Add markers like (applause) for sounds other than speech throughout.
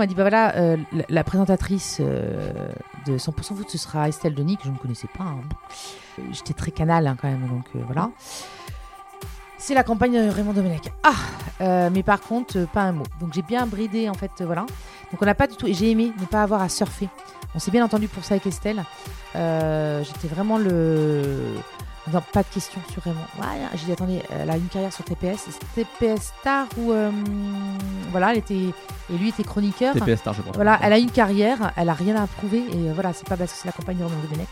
m'a dit bah voilà, euh, la, présentatrice euh, de 100% foot, ce sera Estelle Denis, que je ne connaissais pas. hein. Euh, J'étais très canal hein, quand même, donc voilà. C'est la campagne de Raymond Domenech. Ah Mais par contre, pas un mot. Donc j'ai bien bridé en fait, voilà. Donc on n'a pas du tout. J'ai aimé ne pas avoir à surfer. On s'est bien entendu pour ça avec Estelle. J'étais vraiment le. Non, pas de questions sur Raymond. Ouais, j'ai dit attendez, elle a une carrière sur TPS. TPS Star ou euh, voilà, elle était et lui était chroniqueur. TPS Star, je pense. Voilà, elle a une carrière, elle a rien à prouver et euh, voilà, c'est pas parce que c'est la campagne de Romain Domenech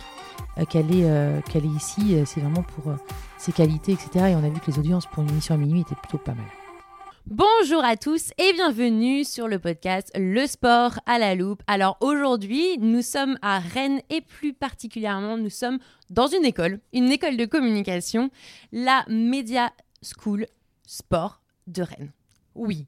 euh, qu'elle est, euh, qu'elle est ici, euh, c'est vraiment pour euh, ses qualités, etc. Et on a vu que les audiences pour une émission à minuit étaient plutôt pas mal. Bonjour à tous et bienvenue sur le podcast Le sport à la loupe. Alors aujourd'hui, nous sommes à Rennes et plus particulièrement, nous sommes dans une école, une école de communication, la Media School Sport de Rennes. Oui.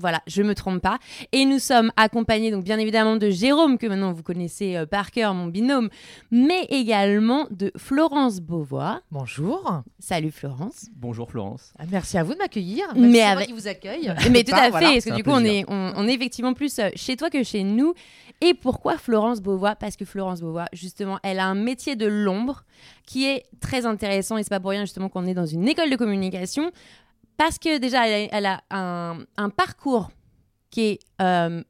Voilà, je me trompe pas. Et nous sommes accompagnés, donc bien évidemment, de Jérôme, que maintenant vous connaissez euh, par cœur, mon binôme, mais également de Florence Beauvois. Bonjour, Salut Florence. Bonjour Florence. Ah, merci à vous de m'accueillir. Mais Mais avec- qui vous accueille. Mais tout Pas, à (laughs) voilà. fait, parce que du coup, on est, on, on est effectivement plus euh, chez toi que chez nous. Et pourquoi Florence Beauvois? Parce que Florence Beauvois, justement, elle a un métier de l'ombre qui est très intéressant et c'est pas pour rien justement qu'on est dans une école de communication. Parce que déjà, elle a, elle a un, un parcours qui est euh,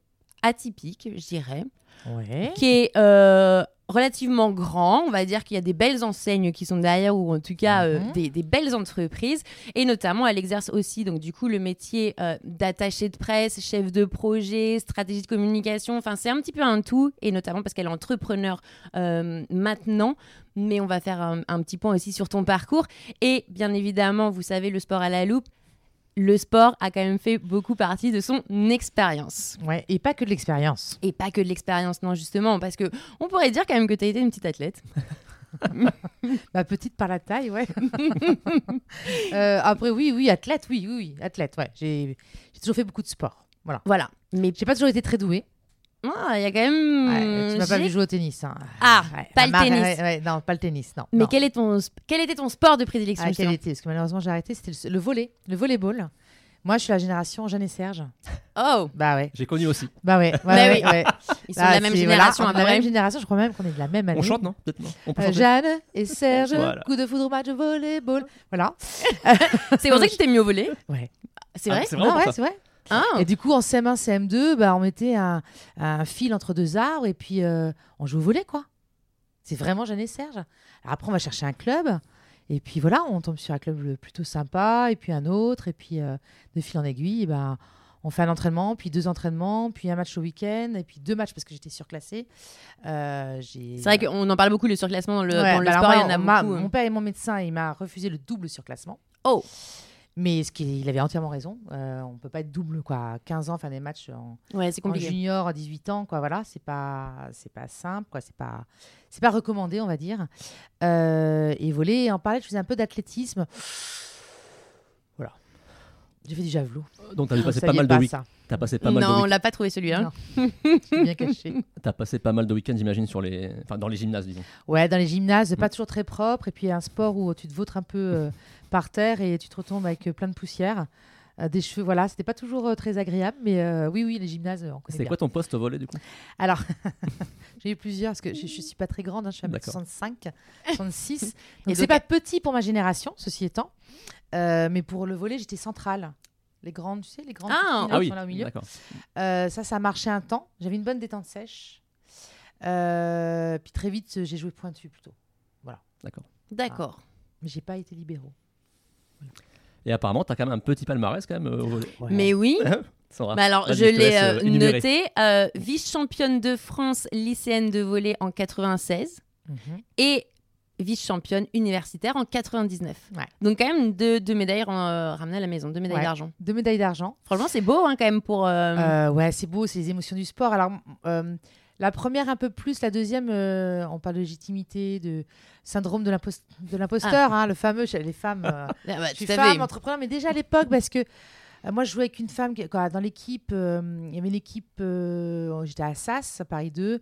atypique, je dirais, Ouais. qui est euh, relativement grand. On va dire qu'il y a des belles enseignes qui sont derrière, ou en tout cas euh, Mhm. des, des belles entreprises. Et notamment, elle exerce aussi donc du coup le métier euh, d'attaché de presse, chef de projet, stratégie de communication. Enfin, c'est un petit peu un tout, et notamment parce qu'elle est entrepreneur euh, maintenant. Mais on va faire un, un petit point aussi sur ton parcours. Et bien évidemment, vous savez, le sport à la loupe. Le sport a quand même fait beaucoup partie de son expérience. ouais. Et pas que de l'expérience. Et pas que de l'expérience, non, justement, parce que on pourrait dire quand même que tu as été une petite athlète. Ma (laughs) petite par la taille, ouais. (laughs) Euh, après, oui, oui, athlète, oui, oui, oui, athlète, ouais. J'ai j'ai toujours fait beaucoup de sport. Voilà. Voilà. Mais J'ai pas toujours été très douée. Ah, il y a quand même. Ouais, tu m'as pas vu jouer au tennis. hein. Ah, Ouais, pas le Mar- tennis. ouais, ouais, non, pas le tennis, non. Mais non. quel, est ton, sp- quel était ton sport de prédilection Ah, quel était Parce que malheureusement, j'ai arrêté. C'était le, le volley, le volleyball. Moi, je suis la génération Jeanne et Serge. Oh, Bah ouais. J'ai connu aussi. Bah ouais. ouais, Bah ouais, oui. ouais. ils sont Ah, de la même c'est- voilà, génération on est à de la même génération. Je crois même qu'on est de la même année. On chante, non Peut-être non On peut Euh, Jeanne et Serge, Voilà. coup de foudre match volleyball. Voilà. (laughs) C'est pour ça que tu t'es mis au volet Ouais. C'est Ah, vrai c'est Ah ouais, c'est vrai. Ah, Et du coup, en CM1, CM2, bah, on mettait un, un fil entre deux arbres et puis euh, on joue au volet, quoi. C'est vraiment Jeanne et Serge. Alors après, on va chercher un club. Et puis voilà, on tombe sur un club plutôt sympa, et puis un autre, et puis euh, de fil en aiguille, bah, on fait un entraînement, puis deux entraînements, puis un match au week-end, et puis deux matchs parce que j'étais surclassée. Euh, c'est vrai qu'on en parle beaucoup, le surclassement dans le, Ouais, dans le bah sport, moi, il y en a on m'a- beaucoup. hein. Mon père est mon médecin, et il m'a refusé le double surclassement. Oh. Mais ce qu'il il avait entièrement raison. Euh, on peut pas être double, quoi. À 15 ans, faire des matchs en, Ouais, en junior à 18 ans, quoi. Voilà, c'est pas, c'est pas simple, quoi. C'est pas, c'est pas recommandé, on va dire. Euh, et voler, en parallèle, je faisais un peu d'athlétisme. Voilà. J'ai fait du javelot. Donc t'as passer pas mal de pas week- ça. T'as passé pas mal de Non, on l'a pas trouvé celui-là. Non. (laughs) C'est bien caché. T'as passé pas mal de week-ends, j'imagine, sur les, enfin dans les gymnases, disons. Ouais, dans les gymnases, Mm. pas toujours très propre. Et puis un sport où tu te vautres un peu euh, par terre et tu te retombes avec euh, plein de poussière. Euh, des cheveux, voilà, c'était pas toujours euh, très agréable. Mais euh, oui, oui, les gymnases, euh, on connaît C'est quoi ton poste au volet du coup? Alors, (laughs) j'ai eu plusieurs parce que je, je suis pas très grande, hein, je suis à D'accord. 65, 66. (laughs) Et Donc donc- c'est pas petit pour ma génération, ceci étant. Euh, mais pour le volet, j'étais centrale. Les grandes, tu sais, les grandes Ah, Ah qui oui, sont là au milieu. Euh, ça, ça a marché un temps. J'avais une bonne détente sèche. Euh, puis très vite, j'ai joué pointu plutôt. D'accord. D'accord. Mais j'ai pas été libéraux. Et apparemment, t'as quand même un petit palmarès quand même euh, au volet. Mais oui, (laughs) Sandra. Bah alors, Vas-y, je l'ai euh, euh, noté. euh, vice-championne de France lycéenne de volley en 96 Mhm. et vice-championne universitaire en 99. Ouais. Donc quand même deux, deux médailles euh, ramenées à la maison, deux médailles Ouais. d'argent. Deux médailles d'argent. Franchement, c'est beau hein, quand même pour... euh, Euh, ouais, c'est beau, c'est les émotions du sport. Alors, euh, la première un peu plus, la deuxième, euh, on parle de légitimité, de syndrome de l'impos- de l'imposteur, hein, le fameux chez les femmes. euh, (laughs) ah bah, je suis femme, entrepreneur, mais déjà à l'époque, parce que euh, moi, je jouais avec une femme qui- quoi, dans l'équipe. euh, Il y avait une équipe, euh, j'étais à SAS, à Paris 2.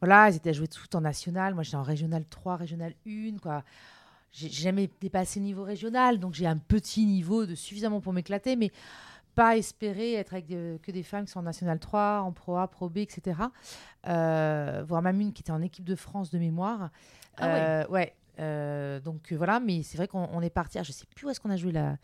Voilà, ils étaient à jouer tout en national. Moi, j'étais en régional 3, régional 1. Quoi. J'ai j'ai jamais dépassé le niveau régional, donc j'ai un petit niveau de suffisamment pour m'éclater, mais pas espérer être avec que des femmes qui sont en National 3, en Pro A, Pro B, etc. Euh, voire même une qui était en équipe de France de mémoire. Ah ouais. Euh, ouais. Euh, donc euh, voilà, mais c'est vrai qu'on on est parti. ah, je sais plus où est-ce qu'on a joué la,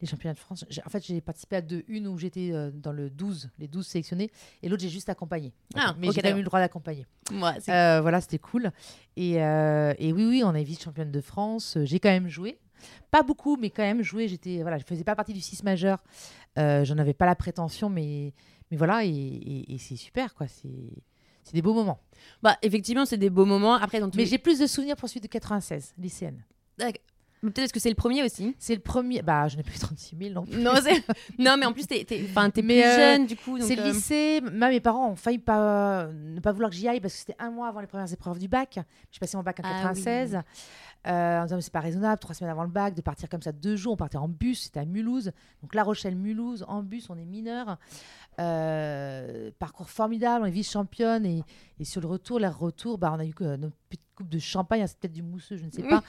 les championnats de France. En fait, j'ai participé à deux. Une où j'étais dans le 12, les 12 sélectionnés, et l'autre, j'ai juste accompagné. Ah, mais ok, j'ai quand même eu le droit d'accompagner. Voilà, c'était cool. Et, et oui, oui, on est vice-championne de France. J'ai quand même joué. Pas beaucoup, mais quand même joué. J'étais, voilà, je faisais pas partie du 6 majeur. Euh, J'en avais pas la prétention, mais, mais voilà, et, et- et c'est super, quoi. C'est c'est des beaux moments. Bah, effectivement, c'est des beaux moments. Après, dans Mais les- j'ai plus de souvenirs pour celui de 96, lycéenne. Peut-être que c'est le premier aussi? C'est le premier. Bah, je n'ai plus 36 000 non plus. Non, (laughs) non mais en plus, t'es t'es- enfin, t'es plus euh, jeune du coup. C'est le euh, lycée. Moi, mes parents ont failli pas, ne pas vouloir que j'y aille parce que c'était un mois avant les premières épreuves du bac. J'ai passé mon bac en Ah oui. 96. Euh, en disant, c'est pas raisonnable, trois semaines avant le bac, de partir comme ça deux jours. On partait en bus, c'était à Mulhouse. Donc La Rochelle-Mulhouse, en bus, on est mineurs. Euh, parcours formidable, on est vice-championne. Et, et sur le retour, l'air retour, bah, on a eu notre petite coupe de champagne, hein, c'est peut-être du mousseux, je ne sais pas,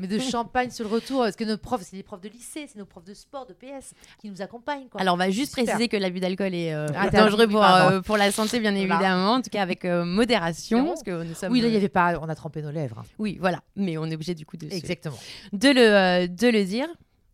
mais de (laughs) champagne sur le retour. Parce que nos profs, c'est des profs de lycée, c'est nos profs de sport, de PS, qui nous accompagnent. Quoi. Alors, on va juste Super. préciser que l'abus d'alcool est euh, Interdit, dangereux pour, euh, pour la santé, bien Voilà. évidemment. En tout cas, avec euh, modération. Parce que nous sommes, oui, là, il y avait pas, on a trempé nos lèvres. hein. Oui, voilà. Mais on est obligé du coup de, se- Exactement. de, le, euh, de le dire.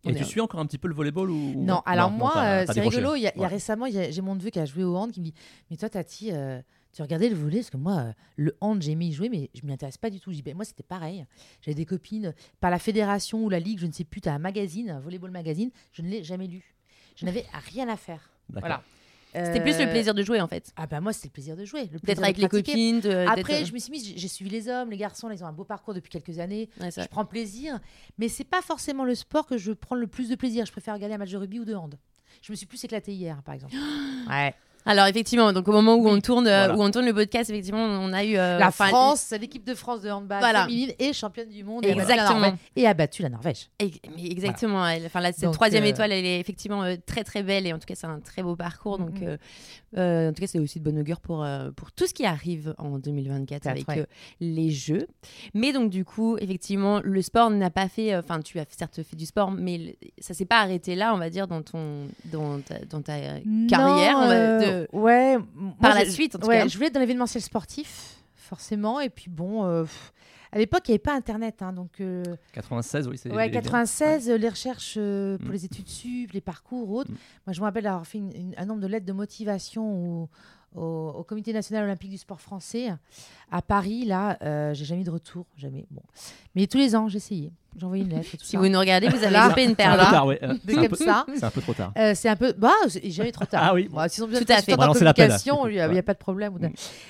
On Et tu suis encore un petit peu le volleyball ou Non, alors non, moi, c'est rigolo. Il y a, y récemment, j'ai mon neveu qui a joué au hand qui me dit Mais toi, Tati, euh, tu regardais le volley Parce que moi, euh, le hand, j'ai aimé y jouer, mais je m'y intéresse pas du tout. Ben, moi, c'était pareil. J'avais des copines par la fédération ou la ligue, je ne sais plus, tu as un magazine, un volleyball magazine. Je ne l'ai jamais lu. Je n'avais (laughs) rien à faire. Voilà. C'était plus le Euh, plaisir de jouer en fait. Ah, bah, moi, c'était le plaisir de jouer. D'être de avec les copines. de- Après, je me suis mise, j'ai- suivi les hommes, les garçons, là, ils ont un beau parcours depuis quelques années. Ouais, Je prends plaisir, mais c'est pas forcément le sport que je prends le plus de plaisir. Je préfère regarder un match de rugby ou de hand. Je me suis plus éclatée hier, par exemple. (gasps) ouais. Alors effectivement, donc au moment où Oui, on tourne, euh, voilà. où on tourne le podcast, effectivement, on a eu euh, La enfin, France, l'équipe de France de handball Voilà. féminine est championne du monde et a battu la Exactement. Norvège- et a battu la Norvège. Et- mais exactement. Enfin, là, cette Donc, troisième euh, étoile, elle est effectivement euh, très très belle et en tout cas, c'est un très beau parcours. Donc, Mhm. euh, euh, en tout cas, c'est aussi de bonne augure pour, euh, pour tout ce qui arrive en 2024 avec ouais. euh, les Jeux. Mais donc, du coup, effectivement, le sport n'a pas fait. euh, Enfin, tu as certes fait du sport, mais le- ça s'est pas arrêté là, on va dire, dans ton dans ta, dans ta carrière. Non, on va- de- ouais. Par moi, la suite, en tout ouais, cas. Je voulais être dans l'événementiel sportif, forcément. Et puis bon, pff, à l'époque, il n'y avait pas Internet. hein, donc, euh, 96, oui. c'est ouais, les- les- 96, euh, les recherches euh, pour Mm. les études sup, les parcours autres. Mm. Moi, je me rappelle avoir fait une- une- un nombre de lettres de motivation au, au- au Comité national olympique du sport français à Paris. Là, euh, j'ai jamais eu de retour, jamais. Bon, mais tous les ans, j'essayais. J'envoyais une lettre. Et tout Si ça. vous nous regardez, vous avez loupé une C'est un perle. peu tard, ouais. Des C'est un peu- ça. c'est un peu trop tard. Euh, c'est un peu. Bah, jamais trop tard. Ah oui. Bon, s'ils ont besoin Tout de à fait. l'appel, communication, il n'y a, pas de problème. Mm.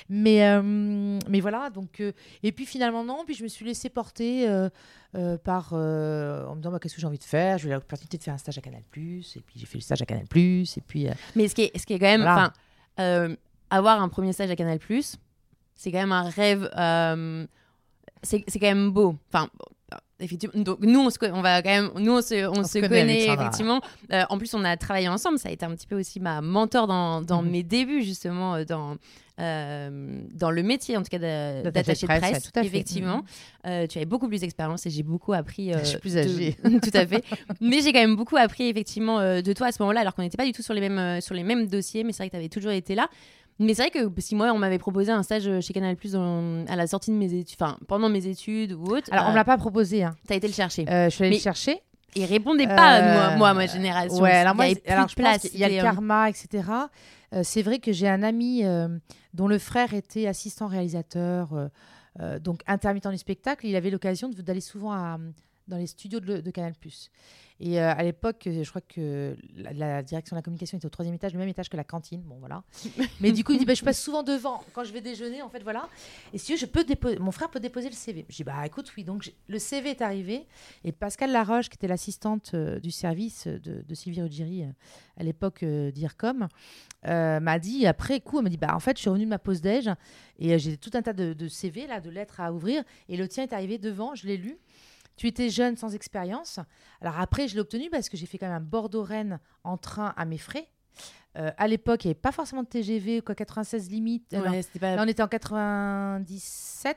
Mais, euh, mais voilà, donc. euh, et puis finalement, non. Puis je me suis laissée porter euh, euh, par. euh, en me disant, bah, qu'est-ce que j'ai envie de faire? J'ai eu l'opportunité de faire un stage à Canal. Et puis j'ai fait le stage à Canal. Et puis. euh, Mais ce qui est, ce qui est quand même, Voilà. enfin, euh, avoir un premier stage à Canal+, c'est quand même un rêve. euh, c'est c'est quand même beau. Enfin, bon, effectivement. Donc nous, on se, on va quand même, nous, on se, on se se connaît, connaît, effectivement. Euh, en plus, on a travaillé ensemble. Ça a été un petit peu aussi ma mentor dans, dans Mhm. mes débuts, justement, euh, dans. euh, dans le métier en tout cas de- D'attaché de de presse, presse, tout à effectivement Mhm. Euh, tu avais beaucoup plus d'expérience et j'ai beaucoup appris euh, Je suis plus de- âgée. (laughs) tout à fait mais j'ai quand même beaucoup appris effectivement euh, de toi à ce moment-là alors qu'on n'était pas du tout sur les mêmes euh, sur les mêmes dossiers mais c'est vrai que tu avais toujours été là mais c'est vrai que si moi on m'avait proposé un stage chez Canal Plus à la sortie de mes études enfin pendant mes études ou autre Alors, on euh, me l'a pas proposé. Hein. t'as été le chercher Euh, je suis allée Mais- le chercher. et répondez pas Euh, moi, moi ma génération Ouais, alors Il y moi, avait plus de place qu'il y a le euh, karma, etc. Euh, c'est vrai que j'ai un ami euh, dont le frère était assistant réalisateur, euh, euh, donc intermittent du spectacle. Il avait l'occasion d'aller souvent à, dans les studios de, de Canal+. Et euh, à l'époque, je crois que la, la direction de la communication était au troisième étage, le même étage que la cantine. Bon, voilà. (laughs) Mais du coup, il dit bah, Je passe souvent devant quand je vais déjeuner, en fait, voilà. Et si je peux déposer, mon frère peut déposer le CV. Je dis Bah écoute, oui. Donc j'ai- le CV est arrivé. Et Pascal Laroche, qui était l'assistante euh, du service de, de Sylvie Ruggieri euh, à l'époque d'IRCOM, m'a dit après coup, elle m'a dit bah en fait je suis revenue de ma pause déj et j'ai tout un tas de, de CV là, de lettres à ouvrir et le tien est arrivé devant, je l'ai lu. Tu étais jeune sans expérience. Alors après je l'ai obtenu parce que j'ai fait quand même un Bordeaux-Rennes en train à mes frais. Euh, à l'époque, il n'y avait pas forcément de TGV, quoi, 96 limite. Euh, non. ouais, c'était pas Là, on était en 97.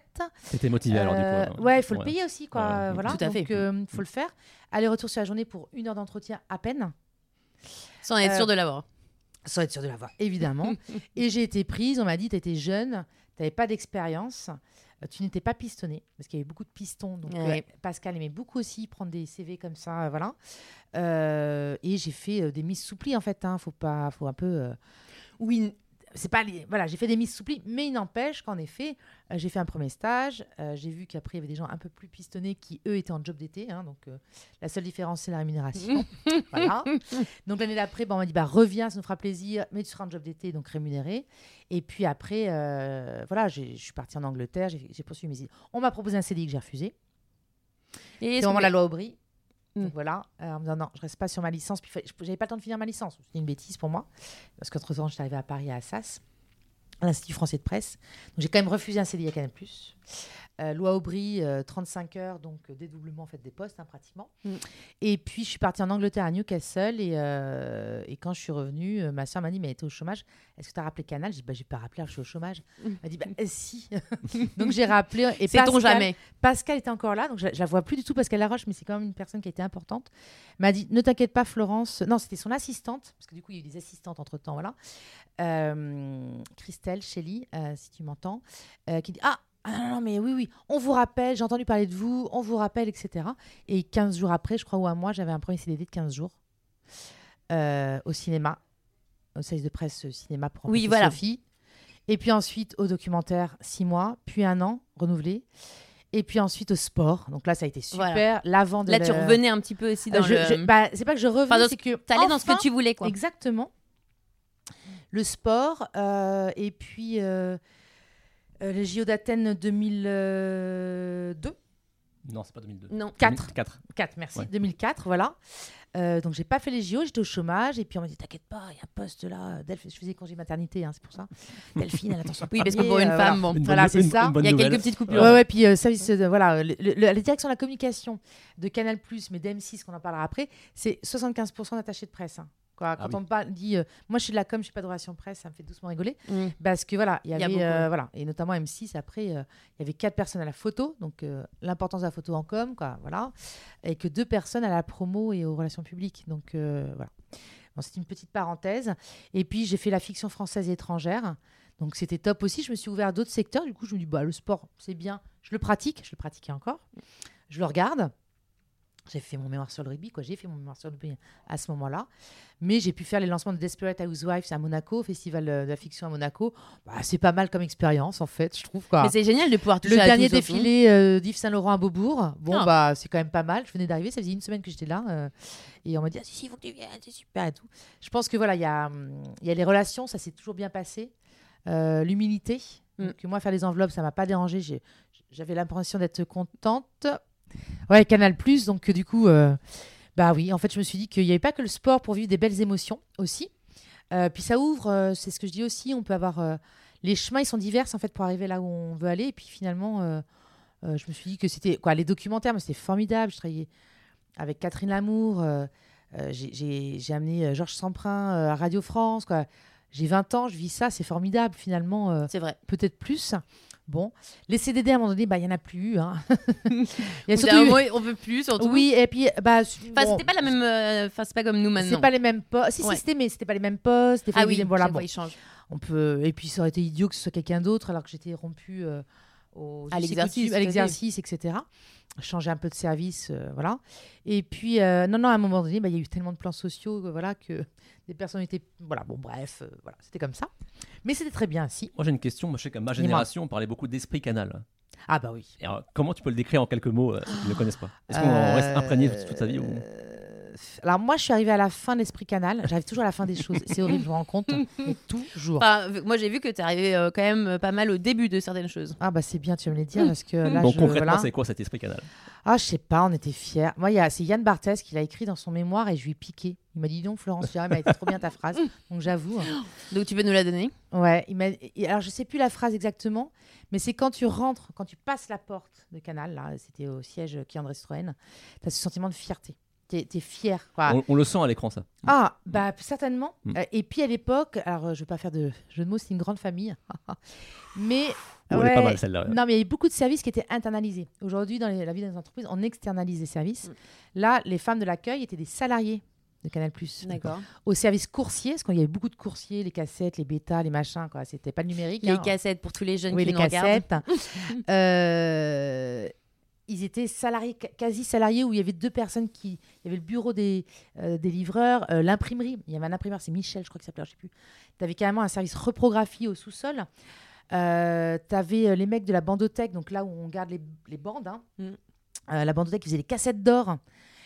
T'étais motivé alors, du Euh, coup. ouais, il faut le payer aussi, quoi. Ouais, euh, voilà. tout à fait. Donc, il faut le faire. Aller-retour sur la journée pour une heure d'entretien à peine. Sans être Euh, sûr de l'avoir. Sans être sûr de l'avoir, évidemment. (laughs) et j'ai été prise, on m'a dit, tu étais jeune, tu n'avais pas d'expérience, euh, tu n'étais pas pistonnée, parce qu'il y avait beaucoup de pistons. Donc Ouais. euh, Pascal aimait beaucoup aussi prendre des CV comme ça, euh, voilà. Euh, et j'ai fait euh, des mises souplis, en fait. Hein, faut pas, faut un peu... euh, oui, c'est pas voilà, j'ai fait des mises souplis, mais il n'empêche qu'en effet, euh, j'ai fait un premier stage. euh, j'ai vu qu'après il y avait des gens un peu plus pistonnés qui eux étaient en job d'été, hein, donc euh, la seule différence c'est la rémunération. (laughs) voilà. Donc l'année d'après, bah, on m'a dit bah reviens, ça nous fera plaisir, mais tu seras en job d'été donc rémunéré. Et puis après, voilà, je suis partie en Angleterre, j'ai poursuivi mes études. On m'a proposé un CDI que j'ai refusé. Et C'est est-ce vraiment que- la loi Aubry. Donc voilà, euh, en me disant non, je reste pas sur ma licence. Puis j'avais pas le temps de finir ma licence. C'était une bêtise pour moi. Parce qu'entre temps, j'étais arrivée à Paris à Assas, à l'Institut français de presse. Donc j'ai quand même refusé un CDI à Canal. Euh, loi Aubry, euh, 35 heures, donc euh, dédoublement en fait, des postes hein, pratiquement. Mm. Et puis je suis partie en Angleterre à Newcastle. Et, euh, et quand je suis revenue, euh, ma soeur m'a dit Mais elle était au chômage. Est-ce que tu as rappelé Canal? J'ai dit bah, J'ai pas rappelé, je suis au chômage. Elle m'a dit Bah, euh, (laughs) si. (laughs) donc j'ai rappelé. Et Pascal- jamais Pascal était encore là, donc je, je la vois plus du tout, Pascal Laroche, mais c'est quand même une personne qui a été importante. M'a dit Ne t'inquiète pas, Florence. Non, c'était son assistante, parce que du coup, il y a eu des assistantes entre temps, voilà. Euh, Christelle, Shelly, euh, si tu m'entends, euh, qui dit Ah ah non, non, mais oui, oui, on vous rappelle, j'ai entendu parler de vous, on vous rappelle, etc. Et 15 jours après, je crois, ou un mois, j'avais un premier CDD de 15 jours euh, au cinéma, au service de presse euh, cinéma pour Oui, voilà. Sophie. Et puis ensuite au documentaire, 6 mois, puis un an, renouvelé. Et puis ensuite au sport. Donc là, ça a été super. Voilà. L'avant de Là, tu revenais un petit peu aussi Euh, dans je- le... je- bah, c'est pas que je revenais, Enfin, c'est que. T'allais dans ce enfin, que tu voulais, quoi. Exactement. Le sport, euh, et puis euh, euh, les JO d'Athènes 2002. Non, c'est pas 2002. Non. 4. 4. 4, merci. Ouais. 2004, voilà. Euh, donc j'ai pas fait les JO, j'étais au chômage et puis on m'a dit t'inquiète pas, il y a un poste là. Delph- je faisais congé maternité, hein, c'est pour ça. (laughs) Delphine, elle attend son Oui, parce que pour une euh, femme, voilà. bon. Voilà, c'est ça. Il y a nouvelle. quelques petites coupures. Ouais, ouais, puis euh, service de voilà, le- le- la direction de la communication de Canal+, mais d'M6 qu'on en parlera après, c'est 75% d'attachés de presse. hein. Quoi, quand oui. on me parle, dit, euh, moi je suis de la com, je suis pas de relation presse, ça me fait doucement rigoler. Mm. Parce que voilà, il y Il y a avait, beaucoup, euh, voilà, et notamment M6, après, euh, il y avait quatre personnes à la photo, donc euh, l'importance de la photo en com, quoi, voilà, et que deux personnes à la promo et aux relations publiques. Donc euh, voilà. Bon, c'est une petite parenthèse. Et puis j'ai fait la fiction française et étrangère. Donc c'était top aussi. Je me suis ouvert à d'autres secteurs. Du coup, je me dis, bah, le sport, c'est bien. Je le pratique. Je le pratiquais encore. Je le regarde. J'ai fait mon mémoire sur le rugby, quoi. J'ai fait mon mémoire sur le rugby à ce moment-là. Mais j'ai pu faire les lancements de Desperate Housewives à Monaco, Festival euh, de la fiction à Monaco. Bah, c'est pas mal comme expérience, en fait, je trouve. Quoi. Mais c'est génial de pouvoir toucher Le à dernier défilé euh, d'Yves Saint-Laurent à Beaubourg, bon, Ah. bah, c'est quand même pas mal. Je venais d'arriver, ça faisait une semaine que j'étais là. euh, et on m'a dit, ah, si, si, il faut que tu viennes, c'est super et tout. Je pense que voilà, il y a, hum, y a les relations, ça s'est toujours bien passé. Euh, L'humilité. Mm. Donc, moi, faire les enveloppes, ça m'a pas dérangé. J'avais l'impression d'être contente. Ouais, Canal Plus, donc euh, du coup, euh, bah oui, en fait, je me suis dit qu'il n'y avait pas que le sport pour vivre des belles émotions aussi. Euh, puis ça ouvre, euh, c'est ce que je dis aussi, on peut avoir. les chemins, ils sont divers en fait pour arriver là où on veut aller. Et puis finalement, je me suis dit que c'était. Quoi, les documentaires, mais c'était formidable. Je travaillais avec Catherine Lamour. j'ai- amené Georges Semprin euh, à Radio France. Quoi. J'ai 20 ans, je vis ça, c'est formidable finalement. C'est vrai. peut-être plus. Bon, les CDD à un moment donné, bah il y en a plus. Hein. (laughs) Il y a surtout. moment, on veut plus, surtout. Oui, et puis bah. Enfin, bon, c'était pas la même. euh, Enfin, c'est pas comme nous maintenant. c'est pas les mêmes postes. Si, Ouais. si, c'était, mais c'était pas les mêmes postes. Des Ah oui, voilà, chaque bon, fois, il change. on peut. Et puis, ça aurait été idiot que ce soit quelqu'un d'autre, alors que j'étais rompue euh, au À l'exercice, à etc. Changer un peu de service, euh, voilà. Et puis, euh, non, non, à un moment donné, bah, il y a eu tellement de plans sociaux, euh, voilà, que (laughs) des personnes étaient, voilà, bon, bref, euh, voilà, c'était comme ça. Mais c'était très bien, si. Moi j'ai une question. Moi je sais qu'à ma génération on parlait beaucoup d'esprit canal. Ah bah oui. Et alors, comment tu peux le décrire en quelques mots euh, qui ne le connaissent pas? Est-ce qu'on en reste imprégné toute, toute sa vie ou... Alors moi, je suis arrivée à la fin de l'esprit canal. J'arrive toujours à la fin des choses. C'est horrible, je me rends compte. (laughs) Mais toujours. Enfin, moi, j'ai vu que tu arrivé euh, quand même euh, pas mal au début de certaines choses. Ah bah c'est bien, tu vas me les dire parce que là, Donc je, concrètement voilà. c'est quoi cet esprit canal? Ah, je sais pas, on était fiers. Moi, il y a- c'est Yann Barthès qui l'a écrit dans son mémoire et je lui ai piqué. Il m'a dit donc Florence, tu elle était trop bien ta phrase. Donc j'avoue. hein. (gasps) Donc, tu peux nous la donner? Ouais, il m'a. et Alors je sais plus la phrase exactement, mais c'est quand tu rentres, quand tu passes la porte de Canal, là, c'était au siège qui André Strohen, tu as ce sentiment de fierté. T'es es fier, quoi. on, on le sent à l'écran ça. Ah, bah certainement. Mm. Euh, et puis à l'époque, alors euh, je vais pas faire de jeu de mots, c'est une grande famille. (laughs) mais. Oh, elle est pas mal celle-là. Non, mais il y a eu beaucoup de services qui étaient internalisés. Aujourd'hui, dans les- la vie des entreprises, on externalise les services. Mm. Là, les femmes de l'accueil étaient des salariés de Canal+. D'accord. Au service coursier, parce qu'il y avait beaucoup de coursiers, les cassettes, les bêtas, les machins, quoi. C'était pas le numérique. Les hein. cassettes pour tous les jeunes Oui, qui les nous regardent. cassettes. (laughs) Euh, ils étaient salariés, quasi salariés, où il y avait deux personnes qui. Il y avait le bureau des, euh, des livreurs, euh, l'imprimerie. Il y avait un imprimeur, c'est Michel, je crois qu'il s'appelait, je sais plus. Tu avais carrément un service reprographie au sous-sol. Euh, tu avais les mecs de la bandothèque, donc là où on garde les, les bandes. hein. Mm. Euh, la bandothèque qui faisait les cassettes d'or.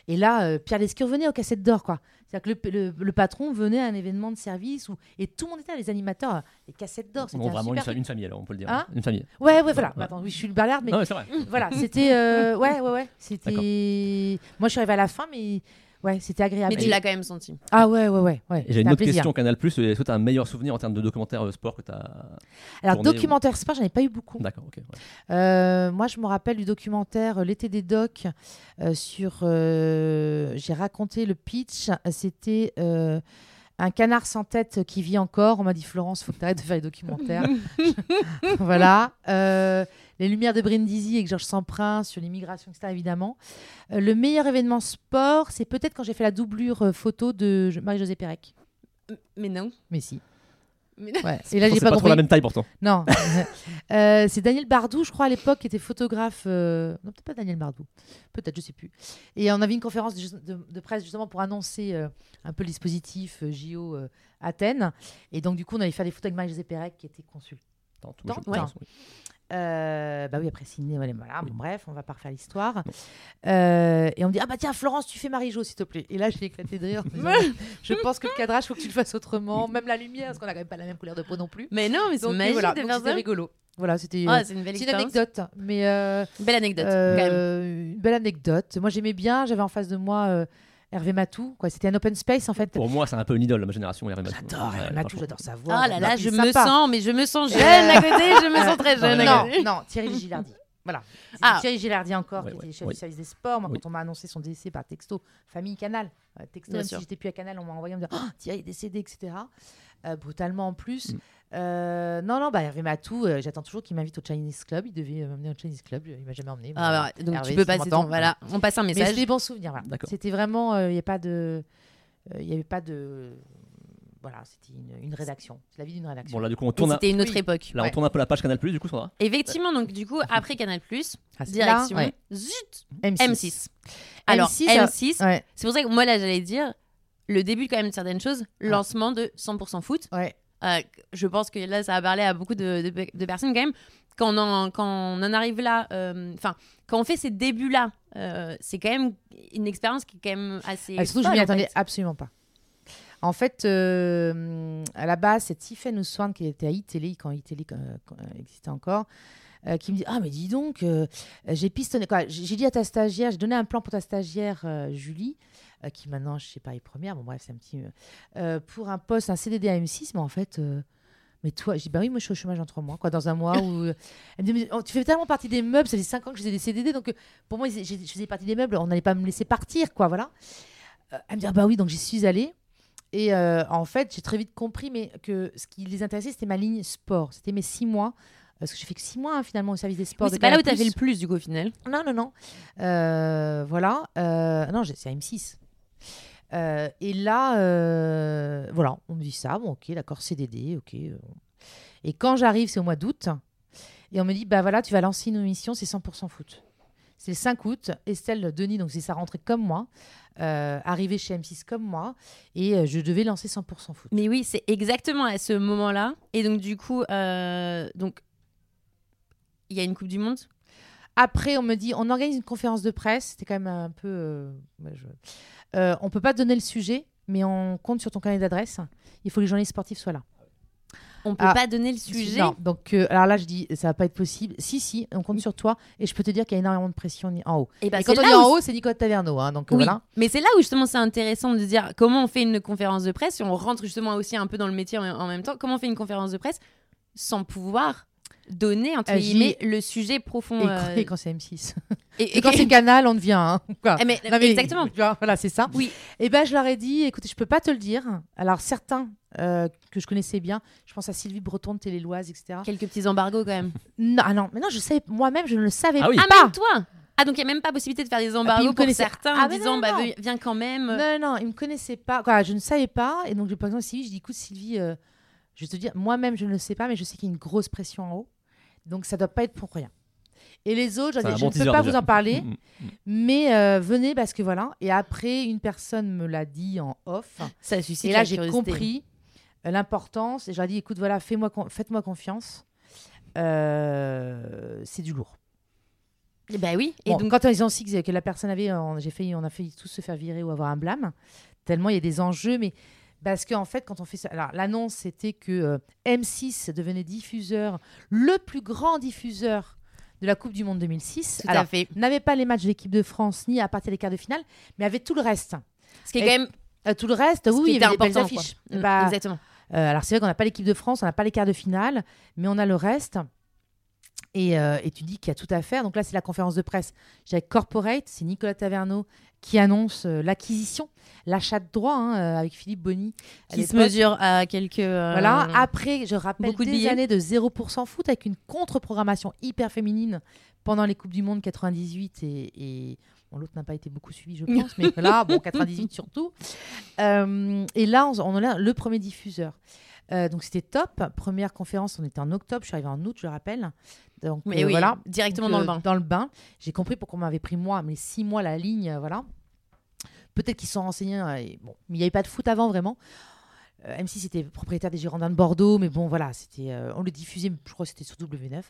Et là, euh, Pierre Lescure venait aux cassettes d'or, quoi. C'est-à-dire que le, le- le patron venait à un événement de service où, et tout le monde était là, les animateurs, euh, les cassettes d'or. C'était Bon, vraiment une, super fa- une famille, alors, on peut le dire. Hein une famille. Ouais, ouais, voilà. Ouais. Attends, oui, je suis le balarde, mais Non, mais c'est vrai. (laughs) voilà, c'était. euh, ouais, ouais, ouais. C'était. Moi, je suis arrivée à la fin, mais ouais, c'était agréable. Mais tu l'as quand même senti. Ah ouais, ouais, ouais. ouais. Et j'ai une un autre plaisir. question Canal Plus. Est-ce que tu as un meilleur souvenir en termes de documentaire euh, sport que tu as. Alors, documentaire sport, j'en ai pas eu beaucoup. D'accord, ok. ouais. Euh, moi, je me rappelle du documentaire euh, L'été des docs euh, sur. euh, J'ai raconté le pitch. C'était. Un canard sans tête qui vit encore. On m'a dit Florence, faut que tu arrêtes de faire les documentaires. (laughs) (laughs) voilà. Euh, les Lumières de Brindisi avec Georges Semprin sur l'immigration, etc. Évidemment. Euh, le meilleur événement sport, c'est peut-être quand j'ai fait la doublure euh, photo de Marie-Josée Pérec. Mais non. Mais si. Mais Ouais. Et là, j'ai c'est pas pas trop compris. la même taille pourtant. Non. (laughs) Euh, c'est Daniel Bardou, je crois, à l'époque, qui était photographe. euh, Non, peut-être pas Daniel Bardou. Peut-être, je sais plus. Et on avait une conférence de, de- de presse justement pour annoncer euh, un peu le dispositif euh, JO euh, Athènes. Et donc, du coup, on allait faire des photos avec Marie-Josée Pérec, qui était consul. Attends, tout- Attends, je- ouais. oui. Euh, bah oui, après Sydney, voilà, bon, bref, on va pas refaire l'histoire. Euh, et on me dit, ah bah tiens, Florence, tu fais Marie-Jo, s'il te plaît. Et là, j'ai éclaté de rire. disant, je pense que le cadrage, faut que tu le fasses autrement. Même la lumière, parce qu'on a quand même pas la même couleur de peau non plus. Mais non, mais c'est magique voilà, de donc faire c'était ça. rigolo. Voilà, c'était Ah, une belle une anecdote. Mais euh, Belle anecdote, quand même. euh, une belle anecdote. Moi, j'aimais bien. J'avais en face de moi Hervé Matou. Quoi. C'était un open space, en fait. Pour moi, c'est un peu une idole de ma génération. Hervé Matou. J'adore Hervé Ouais, Matou, j'adore sa voix. Oh là là, je me sympa. sens, mais je me sens jeune Euh, à côté, je me sens très (laughs) jeune Non, non, Thierry Gilardi. Voilà. Ah. Thierry Gilardi encore, Ouais, qui ouais, était chef oui. du service des sports. Moi, Oui. quand on m'a annoncé son décès par texto, famille Canal, euh, texto, Bien même sûr. si j'étais plus à Canal, on m'a envoyé en me disant oh, Thierry est décédé, etc. Euh, brutalement en plus. Mm. Euh, non, non, bah, Hervé Matou, euh, j'attends toujours qu'il m'invite au Chinese Club. Il devait euh, m'emmener au Chinese Club. Il m'a jamais emmené. Ah, bah, donc Hervé, tu peux passer ton... Voilà, on passe un Mais message. c'était des bons souvenirs. Voilà. D'accord. C'était vraiment, euh, il n'y a pas de, euh, il y avait pas de, voilà, c'était une, une rédaction. C'est la vie d'une rédaction. Bon, là, du coup, on tourne. C'était une autre Oui. époque. là, on Ouais. tourne un peu la page Canal Plus, du coup, Sandra. Effectivement, donc du coup, après Canal+, Ah, c'est direction, là, ouais. zut, M6. M6. Alors, M6, M6, Ouais, c'est pour ça que moi, là, j'allais dire, le début quand même de certaines choses, lancement de 100% foot. ouais. Euh, je pense que là, ça a parlé à beaucoup de, de- de personnes quand même. Quand on en, quand on en arrive là, euh, enfin, quand on fait ces débuts-là, euh, c'est quand même une expérience qui est quand même assez. Ah, surtout, je m'y en attendais fait. absolument pas. En fait, à la base, c'est Tiffen Ouswan qui était à iTélé quand iTélé existait encore, euh, qui me dit Ah, mais dis donc, euh, j'ai pistonné. J'ai j'ai dit à ta stagiaire, j'ai donné un plan pour ta stagiaire euh, Julie, euh, qui maintenant, je sais pas, est première. Bon, bref, c'est un petit. euh, euh, pour un poste, un CDD à M6, mais en fait. mais toi, je dis, bah oui, moi je suis au chômage dans trois mois, quoi, dans un mois où. Elle me dit, mais, oh, tu fais tellement partie des meubles, ça fait cinq ans que je faisais des CDD, donc pour moi, je faisais partie des meubles, on n'allait pas me laisser partir, quoi, voilà. Elle me dit, ah bah oui, donc j'y suis allée. Et euh, en fait, j'ai très vite compris mais que ce qui les intéressait, c'était ma ligne sport. C'était mes six mois. Parce que j'ai fait que six mois hein, finalement au service des sports. Oui, c'est pas là où tu as Canal+. fait le plus, du coup, au final. Non, non, non. Euh, voilà. Euh, non, c'est à M6. Euh, et là, euh, voilà, on me dit ça. Bon, ok, d'accord, CDD, ok. euh. Et quand j'arrive, c'est au mois d'août. Et on me dit, bah voilà, tu vas lancer une émission, c'est 100% foot. C'est le 5 août. Estelle Denis, donc c'est sa rentrée comme moi, euh, arrivée chez M6 comme moi. Et je devais lancer 100% foot. Mais oui, c'est exactement à ce moment-là. Et donc, du coup, donc, il y a une Coupe du Monde? Après, on me dit, on organise une conférence de presse. C'était quand même un peu. euh, je- Euh, on peut pas donner le sujet, mais on compte sur ton carnet d'adresse. Il faut que les journalistes sportifs soient là. On peut Ah, pas donner le sujet. Non, donc euh, alors là, je dis, ça va pas être possible. Si, si, on compte sur toi. Et je peux te dire qu'il y a énormément de pression en haut. Et, bah, et quand on est en haut, c'est Nicolas Taverneau. hein, donc Oui, voilà. mais c'est là où justement c'est intéressant de dire comment on fait une conférence de presse, et on rentre justement aussi un peu dans le métier en, en même temps, comment on fait une conférence de presse sans pouvoir donner entre guillemets le sujet profond. Et, euh, quand- et quand c'est M6. et- Et quand c'est Canal, on devient. Hein, quoi. Eh, mais- Non, mais, exactement. tu vois, voilà, c'est ça. Oui. Et ben, je leur ai dit, écoutez, je peux pas te le dire. Alors certains euh, que je connaissais bien, je pense à Sylvie Breton de Télé-Loise, etc. Quelques petits embargos quand même. Non, ah non, mais non, je savais moi-même, je ne le savais Ah oui. Ah pas. même toi Ah, donc il n'y a même pas possibilité de faire des il embargos me pour connaissait- certains Ah, en disant non, bah, non. viens quand même. Non, non, il me connaissait pas. Quoi, je ne savais pas. Et donc, par exemple, Sylvie, je dis écoute, Sylvie, euh, je vais te dire, moi-même, je ne le sais pas, mais je sais qu'il y a une grosse pression en haut. Donc, ça doit pas être pour rien. Et les autres, je, bon ne peux pas déjà. vous en parler, Mm, mm. mais euh, venez parce que voilà. Et après, une personne me l'a dit en off. Ça suscite Et là, j'ai compris euh, l'importance. Et je leur ai dit écoute, voilà, fais-moi, con- faites-moi confiance. Euh, c'est du lourd. Eh Ben oui. Et Bon, donc, quand ils ont su que que la personne avait, j'ai failli, on a failli tous se faire virer ou avoir un blâme, tellement il y a des enjeux, mais parce qu'en fait, quand on fait ça, alors l'annonce c'était que euh, M6 devenait diffuseur, le plus grand diffuseur de la Coupe du Monde 2006. tout alors, à fait. n'avait pas les matchs de l'équipe de France ni à partir des quarts de finale, mais avait tout le reste. Ce qui est Et- quand même Euh, tout le reste, oui, qui il y avait des belles affiches. Mm, Bah, Exactement. euh, alors c'est vrai qu'on n'a pas l'équipe de France, on n'a pas les quarts de finale, mais on a le reste. Et, euh, et tu dis qu'il y a tout à faire. Donc là, c'est la conférence de presse. J'ai avec Corporate, c'est Nicolas Taverneau qui annonce euh, l'acquisition, l'achat de droits hein, euh, avec Philippe Bonny. Qui se mesure à quelques. euh, Voilà. Après, je rappelle beaucoup de des billets. années de 0% foot avec une contre-programmation hyper féminine pendant les Coupes du Monde 98 et, et- bon, l'autre n'a pas été beaucoup suivi, je pense, mais (laughs) là, bon, 98 surtout. Et là, on, on a le premier diffuseur. Euh, donc c'était top. Première conférence, on était en octobre, je suis arrivée en août, je le rappelle. Donc Mais euh, oui, voilà. directement Donc, dans le euh, bain. Dans le bain. J'ai compris pourquoi on m'avait pris moi, mais six mois la ligne, voilà. Peut-être qu'ils sont renseignés. et bon, mais il n'y avait pas de foot avant vraiment. Euh, M6 était propriétaire des Girondins de Bordeaux, mais bon voilà, c'était, euh, on le diffusait, je crois que c'était sur W9.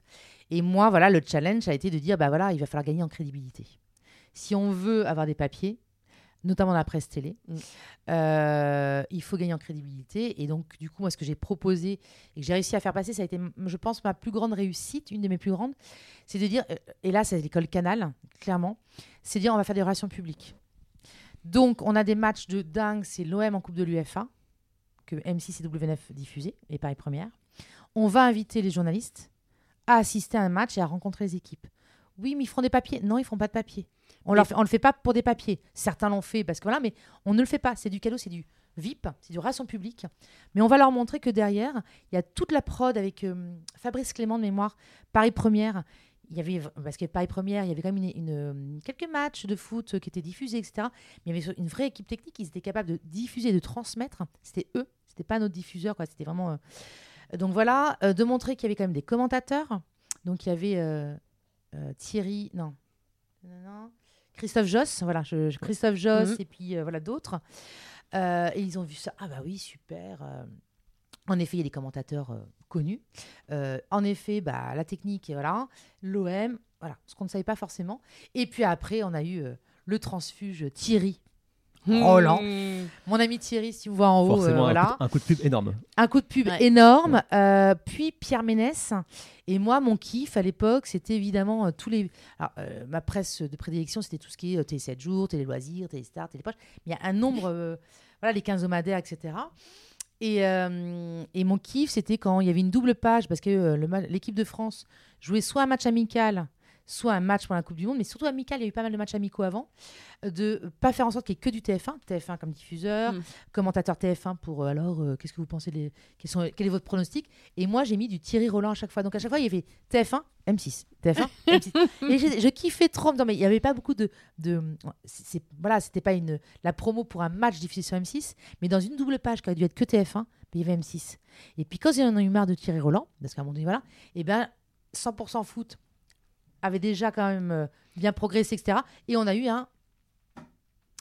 Et moi, voilà, le challenge a été de dire, bah voilà, il va falloir gagner en crédibilité. Si on veut avoir des papiers, notamment dans la presse télé, Mm. euh, il faut gagner en crédibilité. Et donc, du coup, moi, ce que j'ai proposé et que j'ai réussi à faire passer, ça a été, je pense, ma plus grande réussite, une de mes plus grandes, c'est de dire, euh, et là, c'est l'école Canal, clairement, c'est de dire, on va faire des relations publiques. Donc, on a des matchs de dingue, c'est l'OM en Coupe de l'UFA, que M6 et W9 diffusaient, et Paris Première. On va inviter les journalistes à assister à un match et à rencontrer les équipes. Oui, mais ils feront des papiers. Non, ils font pas de papiers. On ne le fait pas pour des papiers. Certains l'ont fait parce que voilà, mais on ne le fait pas. C'est du cadeau, c'est du VIP, c'est du relation publique. Mais on va leur montrer que derrière, il y a toute la prod avec euh, Fabrice Clément de mémoire, Paris Première. Il y avait, parce que Paris Première, il y avait quand même une, une- quelques matchs de foot qui étaient diffusés, etc. Mais il y avait une vraie équipe technique, ils étaient capables de diffuser, de transmettre. C'était eux, c'était pas notre diffuseur, quoi. C'était vraiment. euh, Donc voilà, euh, de montrer qu'il y avait quand même des commentateurs. Donc il y avait euh, euh, Thierry, non, non, non, Christophe Joss, voilà, je- je- Christophe Joss Mhm. et puis euh, voilà d'autres. Euh, et ils ont vu ça. Ah bah oui, super. euh. En effet, il y a des commentateurs connus. En effet, bah, la technique, et voilà. L'OM, voilà, ce qu'on ne savait pas forcément. Et puis après, on a eu le transfuge Thierry. Roland. Mmh. Mon ami Thierry, si vous voyez en haut, euh, un, voilà. coup de, un coup de pub énorme. Un coup de pub Ouais. énorme. euh, puis Pierre Ménès. Et moi, mon kiff à l'époque, c'était évidemment euh, tous les. Alors, euh, ma presse de prédilection, c'était tout ce qui est euh, Télé 7 jours, Télé Loisirs, Télé Star, Télé Poche. Mais il y a un nombre. euh, voilà, les quinzomadaires, etc. Et, euh, et mon kiff, c'était quand il y avait une double page, parce que euh, l'équipe de France jouait soit un match amical, soit un match pour la Coupe du Monde, mais surtout amical, il y a eu pas mal de matchs amicaux avant, euh, de pas faire en sorte qu'il n'y ait que du TF1, TF1 comme diffuseur, Mm. commentateur TF1 pour euh, alors, euh, qu'est-ce que vous pensez, des, quels sont- quel est votre pronostic? Et moi, j'ai mis du Thierry Roland à chaque fois. Donc à chaque fois, il y avait TF1, M6, TF1, M6. Et je kiffais trop. Non, mais il n'y avait pas beaucoup de. de c'est, voilà, c'était pas une, la promo pour un match diffusé sur M6, mais dans une double page qui aurait dû être que TF1, ben, il y avait M6. Et puis quand ils en ont eu marre de Thierry Roland, parce qu'à un moment donné, voilà, et ben 100% foot avait déjà quand même euh, bien progressé, etc. Et on a eu un.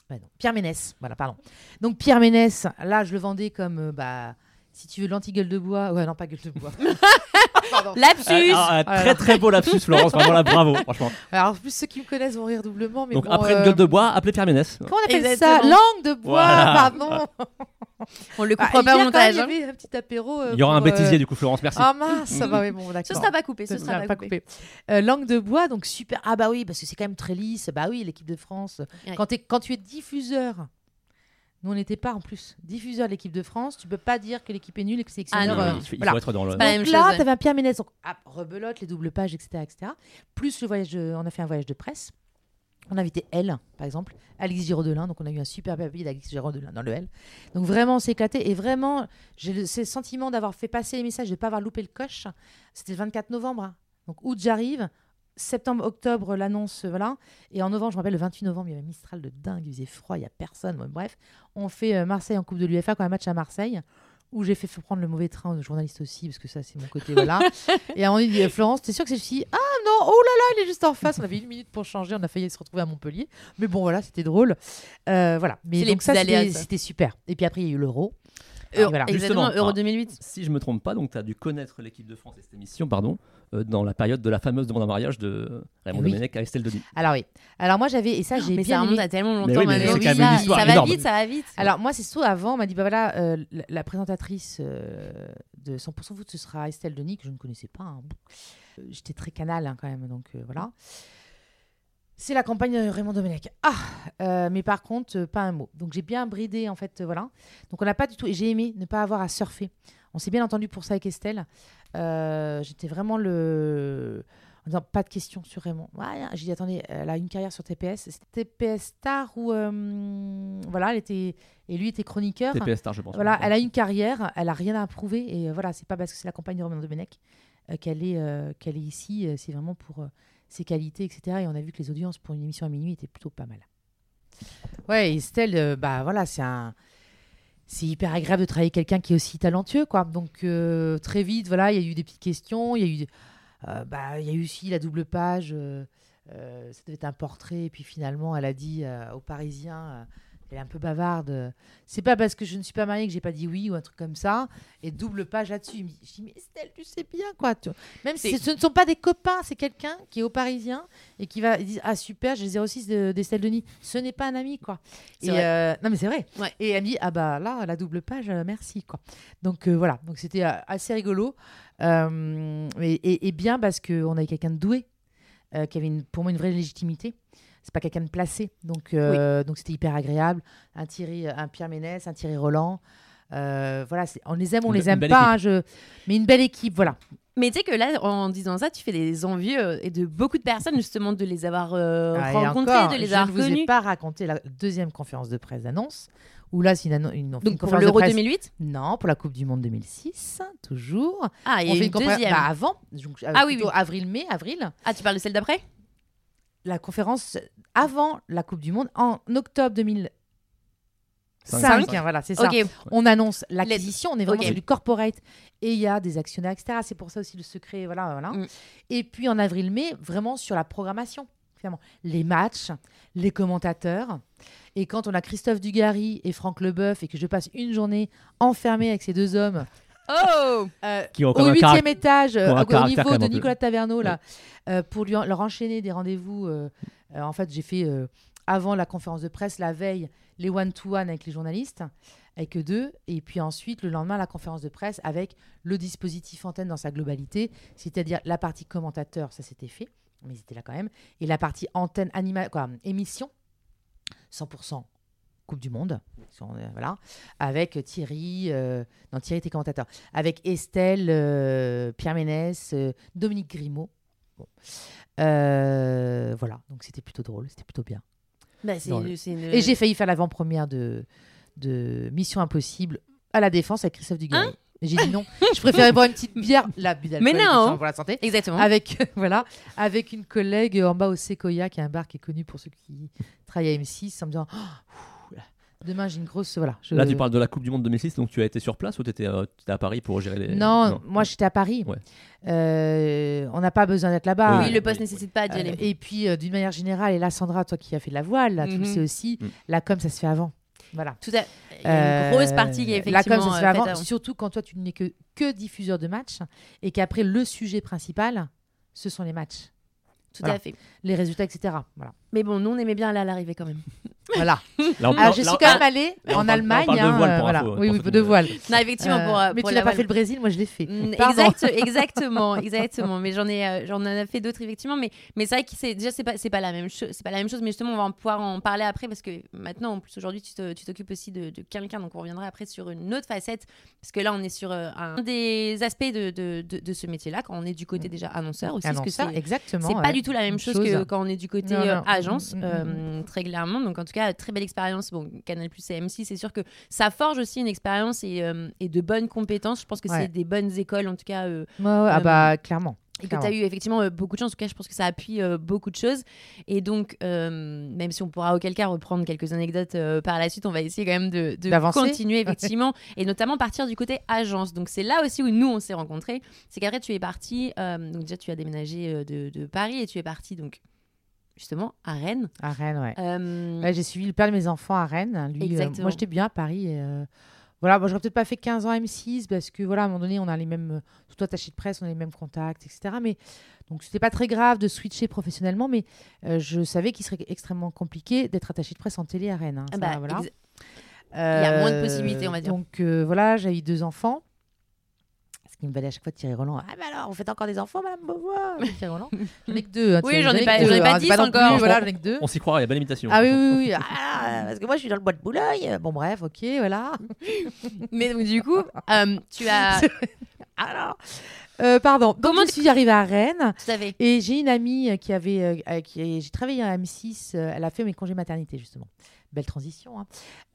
Ouais, non, Pierre Ménès, voilà, pardon. Donc Pierre Ménès, là, je le vendais comme, euh, bah, si tu veux, l'anti-gueule de bois. Ouais, non, pas gueule de bois. (laughs) Lapsus Ah, ah, très très beau lapsus, Florence. Vraiment là, bravo, franchement. Alors, en plus, ceux qui me connaissent vont rire doublement. Mais Donc bon, après euh, une gueule de bois, appelez Pierre Ménès. Comment on appelle ça. Langue de bois, Voilà. pardon. On le Ah, coupera pas au montage. quand hein. un petit apéro. euh, Il y aura un euh, bêtisier du coup, Florence, merci. Ah mince, ça va, oui, bon, d'accord. Ce sera pas coupé, ce sera pas coupé. Euh, langue de bois, donc super. Ah bah oui, parce que c'est quand même très lisse. Bah oui, l'équipe de France. Ouais. Quand, t'es- quand tu es diffuseur, nous on n'était pas en plus diffuseur de l'équipe de France, tu peux pas dire que l'équipe est nulle et que c'est Ah excellent. non, euh, il faut, voilà. être dans le. Donc même là, tu avais un Pierre Ménès, donc ah, rebelote, les doubles pages, etc., etc. Plus le voyage, de- on a fait un voyage de presse. On a invité Elle, par exemple, Alix Giraudelin. Donc on a eu un super papier d'Alix Giraudelin dans le L. Donc vraiment, on s'est éclaté. Et vraiment, j'ai le, ce sentiment d'avoir fait passer les messages, de ne pas avoir loupé le coche. C'était le 24 novembre. hein. Donc août, j'arrive. Septembre, octobre, l'annonce, euh, voilà. Et en novembre, je me rappelle, le 28 novembre, il y avait un Mistral de dingue, il faisait froid, il n'y a personne. Bon, bref, on fait euh, Marseille en Coupe de l'UFA, quand un match à Marseille, où j'ai fait prendre le mauvais train aux journalistes aussi, parce que ça, c'est mon côté, voilà. (laughs) Et à un moment, il dit, Florence, t'es sûre que c'est celui-ci Ah non, oh là là, il est juste en face. On avait une minute pour changer, on a failli se retrouver à Montpellier. Mais bon, voilà, c'était drôle. Euh, voilà. Mais donc ça, c'était super. Et puis après, il y a eu l'Euro. Euh, voilà. Exactement, Justement, Euro ah. 2008. Si je me trompe pas, donc tu as dû connaître l'équipe de France et cette émission, pardon, dans la période de la fameuse demande en mariage de Raymond Oui. Domenech à Estelle Denis. Alors oui. Alors moi, j'avais, et ça, j'ai Mais bien ça aimé. remonte à tellement Mais longtemps oui, mais quand même ça, ça va énorme. vite, ça va vite. Alors moi, c'est soit avant, on m'a dit, bah voilà, euh, la, la présentatrice euh, de 100% foot, ce sera Estelle Denis, que je ne connaissais pas. hein. Euh, J'étais très canal hein, quand même, donc euh, voilà. C'est la campagne de Raymond Domenech. Ah Euh, Mais par contre, euh, pas un mot. Donc j'ai bien bridé, en fait, euh, voilà. Donc on n'a pas du tout... Et j'ai aimé ne pas avoir à surfer. On s'est bien entendu pour ça avec Estelle. Euh, J'étais vraiment le... En disant, pas de questions sur Raymond. Ouais, j'ai dit, attendez, elle a une carrière sur TPS. C'était TPS Star où... euh, voilà, elle était... Et lui était chroniqueur. TPS Star, je pense. Voilà, elle a une carrière, elle a rien à prouver et euh, voilà, c'est pas parce que c'est la campagne de Romain Domenech euh, qu'elle est, euh, qu'elle est ici, c'est vraiment pour euh, ses qualités, etc. Et on a vu que les audiences pour une émission à minuit étaient plutôt pas mal. Ouais, Estelle, euh, bah voilà, c'est un. C'est hyper agréable de travailler quelqu'un qui est aussi talentueux, quoi. Donc euh, très vite, voilà, il y a eu des petites questions, il y a eu, euh, bah, il y a eu aussi la double page. euh, ça devait être un portrait, et puis finalement, elle a dit aux Parisiens, elle est un peu bavarde. C'est pas parce que je ne suis pas mariée que j'ai pas dit oui ou un truc comme ça. Et double page là-dessus. Je dis mais Estelle, tu sais bien quoi. tu- Même si ce ne sont pas des copains, c'est quelqu'un qui est au Parisien et qui va dire ah super, j'ai 06 de- d'Estelle Denis. Ce n'est pas un ami quoi. Et euh, non mais c'est vrai. Ouais. Et elle me dit ah bah là la double page, euh, merci quoi. Donc euh, voilà. Donc c'était assez rigolo Euh, et, et- et bien parce que on avait quelqu'un de doué qui avait une- pour moi une vraie légitimité. C'est pas quelqu'un de placé, donc euh, donc c'était hyper agréable. Un Thierry, un Pierre Ménès, un Thierry Roland. Euh, voilà, on les aime, on Une- les aime pas, hein, je... mais une belle équipe, voilà. Mais tu sais que là, en disant ça, tu fais des envies euh, et de beaucoup de personnes, justement, de les avoir euh, Ah, encore, de les je avoir ne vous ai pas raconté la deuxième conférence de presse d'annonce, où là, c'est une, une, Donc pour l'Euro presse- 2008 Non, pour la Coupe du Monde 2006, toujours. Ah, il y a une deuxième. bah, avant, donc, euh, Ah oui, oui. avril-mai, avril. Ah, tu parles de celle d'après? La conférence avant la Coupe du Monde, en octobre 2005, Cinq. hein, voilà, c'est ça. On annonce l'acquisition, on est vraiment sur du corporate et il y a des actionnaires, etc. C'est pour ça aussi le secret, voilà, voilà. Mm. Et puis en avril-mai, vraiment sur la programmation, finalement, les matchs, les commentateurs. Et quand on a Christophe Dugarry et Franck Leboeuf et que je passe une journée enfermée avec ces deux hommes Oh euh, Qui ont au un huitième étage, euh, qui ont un au- au caractère niveau même de un peu. Nicolas Taverneau, là, euh, pour lui en- leur enchaîner des rendez-vous. euh, euh, en fait, j'ai fait euh, avant la conférence de presse, la veille, les one-to-one avec les journalistes, avec eux deux, et puis ensuite, le lendemain, la conférence de presse avec le dispositif antenne dans sa globalité, c'est-à-dire la partie commentateur, ça s'était fait, mais ils étaient là quand même, et la partie antenne, anima quoi, émission, 100%. Coupe du Monde, euh, voilà, avec Thierry, euh, non Thierry était commentateur, avec Estelle, euh, Pierre Ménès, euh, Dominique Grimaud. Bon. Voilà, donc c'était plutôt drôle, c'était plutôt bien. Bah, une- Et j'ai failli faire l'avant-première de, de Mission Impossible à la Défense avec Christophe Dugarry. Et j'ai dit non, je préférais boire une petite bière, la Mais non. pour la santé, Exactement. avec (laughs) voilà, avec une collègue en bas au Sequoia, qui est un bar qui est connu pour ceux qui travaillent à M6, en me disant Oh, demain j'ai une grosse voilà. je- Là, tu parles de la Coupe du Monde 2006, donc tu as été sur place ou tu étais, à Paris pour gérer les. Non, moi j'étais à Paris. Ouais. Euh, on n'a pas besoin d'être là-bas. oui, le poste oui. nécessite pas d'y Euh, aller. et puis, euh, d'une manière générale, et là, Sandra, toi qui as fait de la voile, là, tu le Mhm. sais aussi, Mm. la com, ça se fait avant. Voilà. Tout à... Il y a une grosse Euh, partie qui est La com, effectivement ça se fait euh, avant, avant. surtout quand toi, tu n'es que, que diffuseur de matchs et qu'après, le sujet principal, ce sont les matchs, Tout voilà. à fait. les résultats, etc. Voilà. Mais bon, nous, on aimait bien aller à l'arrivée quand même. (laughs) voilà. Là, on- Alors, je suis quand même allée là, on en parle- Allemagne. là, on parle de hein, voile euh, pour voilà. info, oui, pour oui, ceux de voile. Non, effectivement, Euh, pour, euh, mais pour tu la n'as pas voile. fait le Brésil, moi je l'ai fait. Mm, Pardon. Exact, (laughs) exactement, exactement. Mais j'en ai, euh, j'en ai fait d'autres effectivement. Mais, mais c'est vrai que c'est déjà c'est pas, c'est pas la même chose, c'est pas la même chose. Mais justement, on va en pouvoir en parler après parce que maintenant, en plus aujourd'hui, tu te- tu t'occupes aussi de, de quelqu'un, donc on reviendra après sur une autre facette parce que là, on est sur euh, un des aspects de, de, de, de ce métier-là quand on est du côté déjà annonceur aussi, parce que Annonceur, c'est exactement. c'est pas ouais. du tout la même Une chose, chose. que quand on est du côté Non, euh, non. Agence, Mm, mm, mm, euh, très clairement. Donc en tout cas, très belle expérience. Bon, Canal Plus et M6, c'est sûr que ça forge aussi une expérience et, euh, et de bonnes compétences. Je pense que Ouais. c'est des bonnes écoles, en tout cas. euh, Ouais, ouais, ah bah, clairement. et que tu as eu effectivement euh, beaucoup de chance. En tout cas, je pense que ça appuie euh, beaucoup de choses. Et donc, euh, même si on pourra auquel cas reprendre quelques anecdotes par la suite, on va essayer quand même de, de continuer, (laughs) effectivement, et notamment partir du côté agence. Donc, c'est là aussi où nous, on s'est rencontrés. C'est qu'après, tu es parti, donc déjà, tu as déménagé de, de, Paris et tu es parti, donc, justement, à Rennes. À Rennes, ouais. ouais J'ai suivi le père de mes enfants à Rennes. Lui, moi, j'étais bien à Paris. Et, voilà, bon, j'aurais peut-être pas fait 15 ans M6 parce que voilà, à un moment donné, on a les mêmes, surtout attaché de presse, on a les mêmes contacts, etc. Mais donc c'était pas très grave de switcher professionnellement, mais euh, je savais qu'il serait extrêmement compliqué d'être attaché de presse en télé à Rennes. Hein, ah bah, voilà. Il y a moins de possibilités, on va dire. Donc euh, voilà, j'ai eu deux enfants qui me valait à chaque fois de Thierry Roland. Ah, mais alors, vous faites encore des enfants, Madame Beauvoir (laughs) Thierry Roland. J'en ai que deux. Hein, oui, j'en ai, pas, ai pas dix encore. voilà, j'en ai que deux. On s'y croirait, il y a bonne imitation. Ah oui, oui, oui. Ah, parce que moi, je suis dans le bois de Boulogne. Bon, bref, ok, voilà. (laughs) mais donc, du coup, euh, tu as. (laughs) alors. Euh, pardon. Donc, Comment je suis arrivée à Rennes. Fait. Et j'ai une amie qui avait. Euh, qui, j'ai travaillé à M6. elle a fait mes congés maternité, justement belle transition, hein.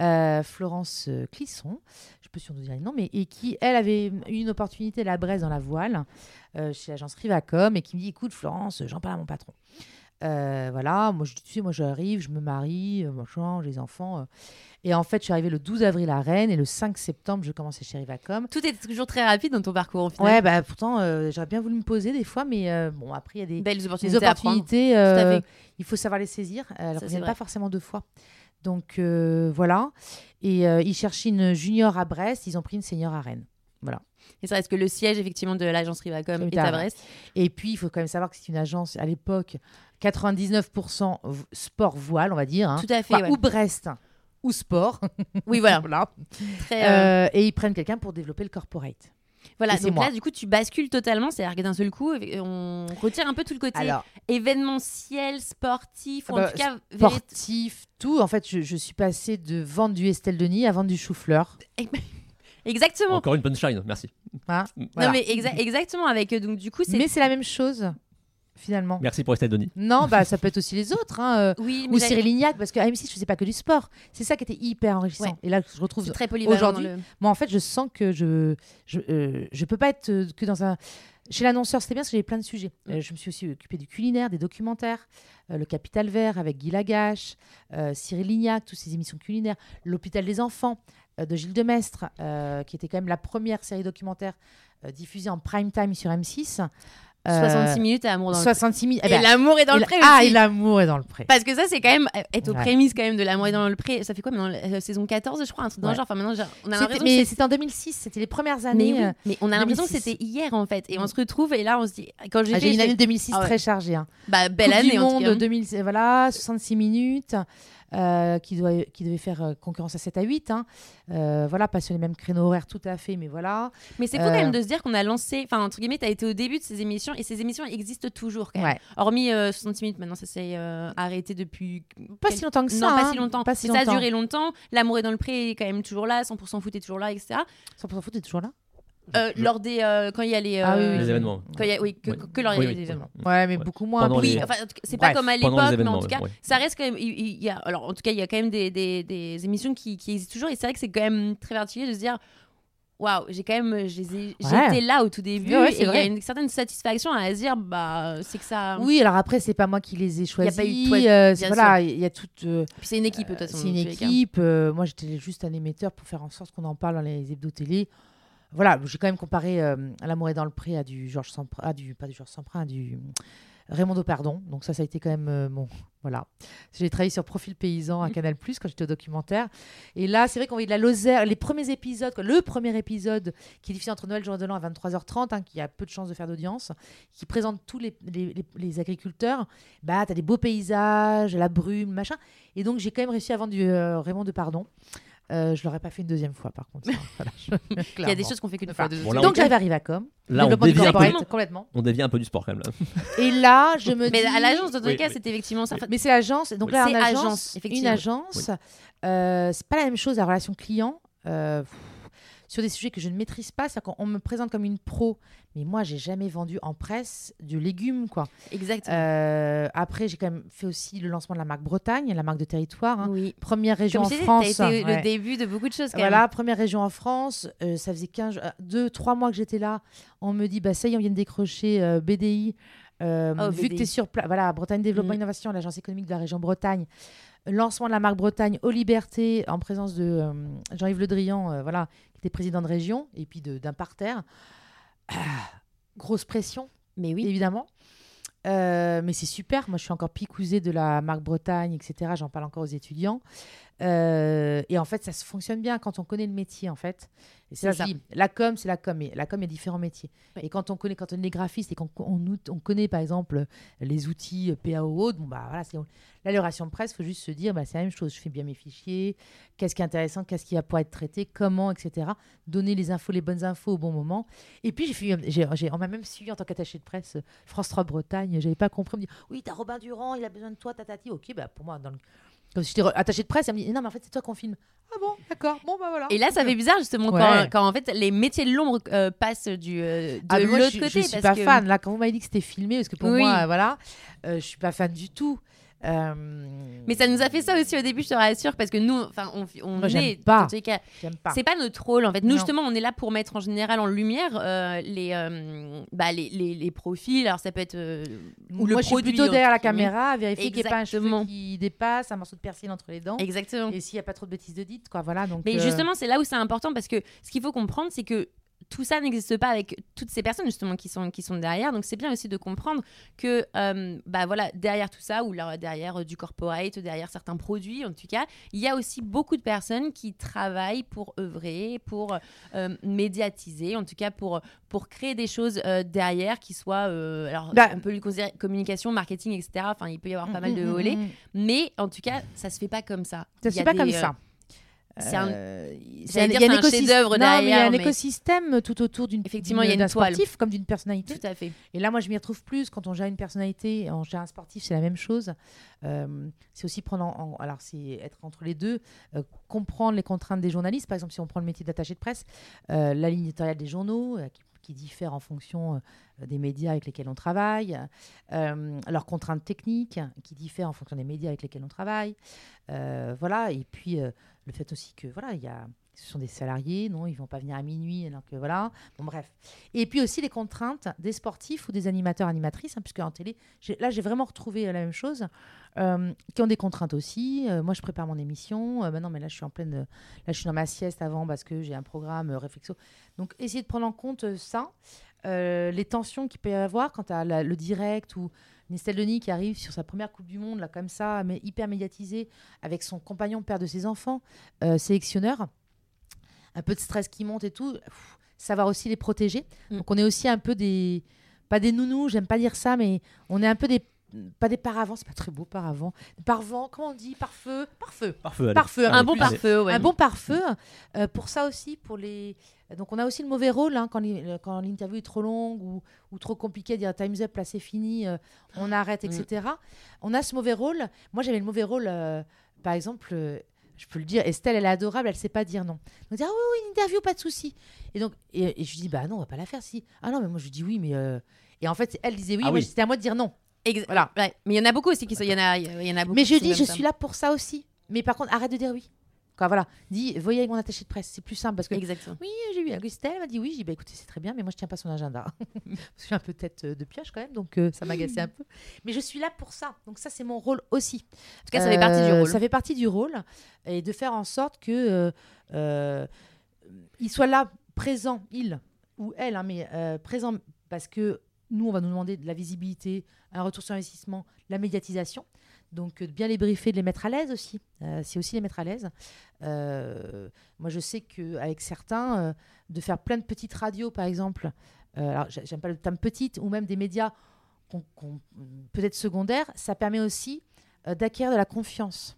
euh, Florence euh, Clisson, je peux sûrement dire non, mais et qui, elle, avait eu une opportunité à la Bresse dans la voile, euh, chez l'agence Rivacom, et qui me dit écoute, Florence, j'en parle à mon patron. voilà, moi je, tu sais, moi j'arrive, je me marie, moi change les enfants. et en fait, je suis arrivée le 12 avril à Rennes et le 5 septembre, je commençais chez Rivacom. Tout est toujours très rapide dans ton parcours. Au final. Ouais, bah pourtant, j'aurais bien voulu me poser des fois, mais bon, après, il y a des belles opportunités. opportunités il faut savoir les saisir. Elles ne reviennent pas forcément deux fois. Donc euh, voilà. Et euh, ils cherchaient une junior à Brest, ils ont pris une senior à Rennes. Voilà. Et ça reste que le siège effectivement de l'agence Rivacom est à Brest. Et puis il faut quand même savoir que c'est une agence à l'époque 99% sport voile, on va dire. Hein. Tout à fait. Ou Brest ou sport. Oui, voilà. (laughs) voilà. Euh, et ils prennent quelqu'un pour développer le corporate. Voilà, donc là, du coup, tu bascules totalement. C'est-à-dire que d'un seul coup, on retire un peu tout le côté événementiel, sportif, ou en bah, tout cas. Sportif, tout. En fait, je, suis passée de vendre du Estelle Denis à vendre du chou-fleur. (laughs) Exactement. Encore une punchline, merci. Hein, non, mais exactement. Avec, euh, donc, du coup, mais c'est la même chose finalement. Merci pour Estelle Denis. Non, bah ça peut être aussi les autres. Hein, euh, oui, ou Cyril Lignac, parce qu'à M6, je faisais pas que du sport. C'est ça qui était hyper enrichissant. Et là, je retrouve très aujourd'hui. Moi, en fait, je sens que je je, euh, je peux pas être euh, que dans un. Chez l'annonceur, c'était bien parce que j'avais plein de sujets. Mm. je me suis aussi occupée du culinaire, des documentaires, Le Capital Vert avec Guy Lagache, Cyril Lignac, toutes ces émissions culinaires, L'Hôpital des enfants de Gilles Demestre, qui était quand même la première série documentaire diffusée en prime time sur M6. 66 minutes et amour dans 66 minutes. Et, l'amour est dans le pré Ah, et l'amour est dans le pré. Parce que ça, c'est quand même être aux prémices quand même de l'amour est dans le pré. Ça fait quoi maintenant la saison 14, je crois, un truc dans le genre. Enfin, maintenant, on a l'impression. Mais c'était en 2006, c'était les premières années. Mais, mais on a l'impression que c'était hier en fait. Et on se retrouve et là, on se dit. Quand j'ai ah, une année 2006 ah très chargée. Hein. Bah, belle année du monde, en tout 2000, voilà, 66 minutes. Euh, qui, doit, qui devait faire euh, concurrence à 7 à 8. Hein. Euh, voilà, pas sur les mêmes créneaux horaires tout à fait, mais voilà. Mais c'est fou quand même de se dire qu'on a lancé, enfin, entre guillemets, tu as été au début de ces émissions et ces émissions existent toujours quand même. Hormis 66 minutes, maintenant ça s'est arrêté depuis. Pas si longtemps que ça. Non, pas hein. si longtemps. Pas si Ça a duré longtemps. L'amour est dans le pré est quand même toujours là. 100% foot est toujours là, etc. 100% foot est toujours là euh, lors des euh, quand il y a les, ah euh, événements. quand y a, oui que, que lors des événements. Ouais mais beaucoup moins. Oui enfin c'est pas comme à l'époque mais en tout cas ça reste quand même il, y a alors en tout cas il y a quand même des, des, des émissions qui, qui, existent toujours et c'est vrai que c'est quand même très particulier de se dire waouh j'ai quand même j'étais là au tout début et il y a une certaine satisfaction à se dire bah c'est que ça. Oui alors après c'est pas moi qui les ai choisis il y a pas eu voilà il y a toute puis c'est une équipe de toute façon c'est une équipe moi j'étais juste un émetteur pour faire en sorte qu'on en parle dans les hebdo télé voilà, j'ai quand même comparé euh, L'amour est dans le pré à du Georges Semprin, du, pas du Georges Semprin, à du Raymond Pardon. Donc ça, ça a été quand même euh, bon. Voilà. J'ai travaillé sur Profil Paysan à Canal Plus quand j'étais au documentaire. Et là, c'est vrai qu'on de la Lozère. Les premiers épisodes, le premier épisode qui est diffusé entre Noël et Jour de l'An à 23h30, hein, qui a peu de chances de faire d'audience, qui présente tous les, les, agriculteurs. Bah, tu as des beaux paysages, la brume, machin. Et donc, j'ai quand même réussi à vendre du euh, Raymond Pardon. Euh, je l'aurais pas fait une deuxième fois, par contre. (laughs) Il y a des choses qu'on fait qu'une fois. Donc j'arrive à Rivacom. Là, on dévie, un peu, complètement. on dévie un peu du sport quand même. Là. Et là, je me mais dis. à l'agence, dans tous les cas, c'était effectivement ça. Mais c'est l'agence. Donc là, une agence, une agence, euh, c'est pas la même chose la relation client. Euh, sur des sujets que je ne maîtrise pas, c'est-à-dire qu'on me présente comme une pro, Mais moi, j'ai jamais vendu en presse du légume, quoi. Exactement. Euh, après, j'ai quand même fait aussi le lancement de la marque Bretagne, la marque de territoire. hein. oui. Première région Comme en disais, France. été ouais. le début de beaucoup de choses quand Voilà, première région en France. euh, ça faisait 15, 2, 3 mois que j'étais là. On me dit, bah, ça y est, on vient de décrocher euh, BDI. Euh, Oh, vu que tu es sur place, voilà, Bretagne Développement Mhm. Innovation, l'agence économique de la région Bretagne. Lancement de la marque Bretagne aux libertés en présence de Jean-Yves Le Drian, voilà, qui était président de région, et puis d'un parterre. Grosse pression. Mais oui. évidemment. Euh, mais c'est super. Moi, je suis encore picousée de la marque Bretagne, etc. J'en parle encore aux étudiants. Euh, et en fait, ça se fonctionne bien quand on connaît le métier, en fait. C'est ça, la com, c'est la com. La com, il y a différents métiers. Oui. Et quand on connaît, quand on est graphiste et qu'on on, on connaît, par exemple, les outils euh, PAO, bon, bah voilà, de presse, il faut juste se dire, bah, c'est la même chose. Je fais bien mes fichiers. Qu'est-ce qui est intéressant Qu'est-ce qui va pouvoir être traité Comment Etc. Donner les infos, les bonnes infos au bon moment. Et puis, j'ai j'ai- on m'a même suivi en tant qu'attaché de presse euh, France 3 Bretagne. J'avais pas compris. On me dit, oui, t'as Robin Durand, il a besoin de toi, tatati. Ok, bah pour moi, dans le... comme si j'étais re- attaché de presse, elle me dit, non, mais en fait, c'est toi qu'on filme. Ah bon, d'accord. Bon, bah voilà. Et là, ça fait bizarre justement Ouais. quand, quand en fait les métiers de l'ombre euh, passent du, euh, de Ah, mais moi, l'autre je, côté. je suis parce pas que- fan. Là, quand vous m'avez dit que c'était filmé, parce que pour Oui. moi, euh, voilà, euh, je suis pas fan du tout. Euh, Mais ça nous a fait ça aussi au début, je te rassure, parce que nous, enfin, on, on Moi, est pas. C'est pas notre rôle en fait. Nous Non. justement, on est là pour mettre en général en lumière euh, les, euh, bah, les, les, les profils. Alors ça peut être euh, ou le moi, je suis produit, plutôt derrière la caméra, à vérifier qu'il n'y ait pas un cheveu qui dépasse, un morceau de persil entre les dents. Exactement. Et s'il n'y a pas trop de bêtises de dites, quoi. Voilà. Donc, Mais justement, c'est là où c'est important parce que ce qu'il faut comprendre, c'est que tout ça n'existe pas avec toutes ces personnes justement qui sont, qui sont derrière. Donc c'est bien aussi de comprendre que euh, bah voilà derrière tout ça ou là, derrière euh, du corporate, derrière certains produits en tout cas, il y a aussi beaucoup de personnes qui travaillent pour œuvrer, pour euh, médiatiser, en tout cas pour pour créer des choses derrière qui soient alors Bah, on peut lui considérer communication, marketing, etc. Enfin il peut y avoir pas mm, mal de mm, volets, mais en tout cas ça se fait pas comme ça. Ça se fait pas des, comme ça. C'est un- Euh, j'allais il y a un écosystème- chef-d'œuvre Non, mais il y a derrière, un mais- écosystème tout autour d'une Effectivement, il y a une d'un toile. sportif comme d'une personnalité. Tout à fait. Et là, moi, je m'y retrouve plus quand on gère une personnalité, on gère un sportif, c'est la même chose. Euh, c'est aussi prendre en, en- alors c'est être entre les deux, euh, comprendre les contraintes des journalistes. Par exemple, si on prend le métier d'attaché de presse, euh, la ligne éditoriale des journaux qui, qui diffère en fonction des médias avec lesquels on travaille, euh, leurs contraintes techniques qui diffèrent en fonction des médias avec lesquels on travaille. Euh, voilà. Et puis euh, le fait aussi que voilà, il y a ce sont des salariés, non, ils vont pas venir à minuit, alors que voilà. Bon, bref. Et puis aussi les contraintes des sportifs ou des animateurs, animatrices, hein, puisque en télé, là j'ai vraiment retrouvé euh, la même chose, euh, qui ont des contraintes aussi. Euh, moi je prépare mon émission, maintenant, mais là je suis en pleine, là je suis dans ma sieste avant parce que j'ai un programme réflexo. Donc essayer de prendre en compte ça, les tensions qu'il peut y avoir quand à le direct ou Estelle Denis qui arrive sur sa première Coupe du Monde, là comme ça, mais hyper médiatisée, avec son compagnon, père de ses enfants, euh, sélectionneur un peu de stress qui monte et tout, pff, savoir aussi les protéger. Mm. Donc on est aussi un peu des, pas des nounous, j'aime pas dire ça, mais on est un peu des, pas des paravents, c'est pas très beau paravents, des parvents, comment on dit, pare-feu, pare-feu, Pare-feu, Un bon pare-feu, ouais. un bon pare-feu. euh, pour ça aussi, pour les, donc on a aussi le mauvais rôle hein, quand, les- quand l'interview est trop longue ou, ou trop compliquée, dire time's up, là c'est fini, euh, on arrête, Mm. etc. On a ce mauvais rôle. Moi j'avais le mauvais rôle, euh, par exemple. euh, je peux le dire, Estelle, elle est adorable, elle sait pas dire non. Donc, dire, ah oui, oui, une interview, pas de souci. Et donc, et, et je lui dis, bah non, on va pas la faire si. Ah non, mais moi je lui dis oui, mais. euh, Et en fait, elle disait oui, Ah oui. c'était à moi de dire non. Ex- Voilà. ouais. Mais il y en a beaucoup aussi qui sont. Il y en a, il y en a beaucoup. Mais je dis, je suis là pour ça aussi. Mais par contre, arrête de dire oui. Quoi, voilà. Dis, voyez avec mon attaché de presse, c'est plus simple parce que Exactement. oui, j'ai eu Augustin, elle m'a dit oui. J'ai dit, bah écoutez, c'est très bien, mais moi je tiens pas son agenda. (laughs) Parce que je suis un peu tête euh, de pioche quand même, donc euh, ça m'agaçait un peu. Mais je suis là pour ça. Donc ça, c'est mon rôle aussi. En tout cas, ça fait partie du Euh, rôle. Ça fait partie du rôle. Et de faire en sorte que euh, il soit là, présent, il ou elle, hein, mais présent parce que nous, on va nous demander de la visibilité, un retour sur investissement, la médiatisation. Donc, euh, bien les briefer, de les mettre à l'aise aussi. Euh, c'est aussi les mettre à l'aise. Euh, moi, je sais qu'avec certains, euh, de faire plein de petites radios, par exemple, alors j'ai- j'aime pas le terme petite, ou même des médias peut-être secondaires, ça permet aussi d'acquérir de la confiance.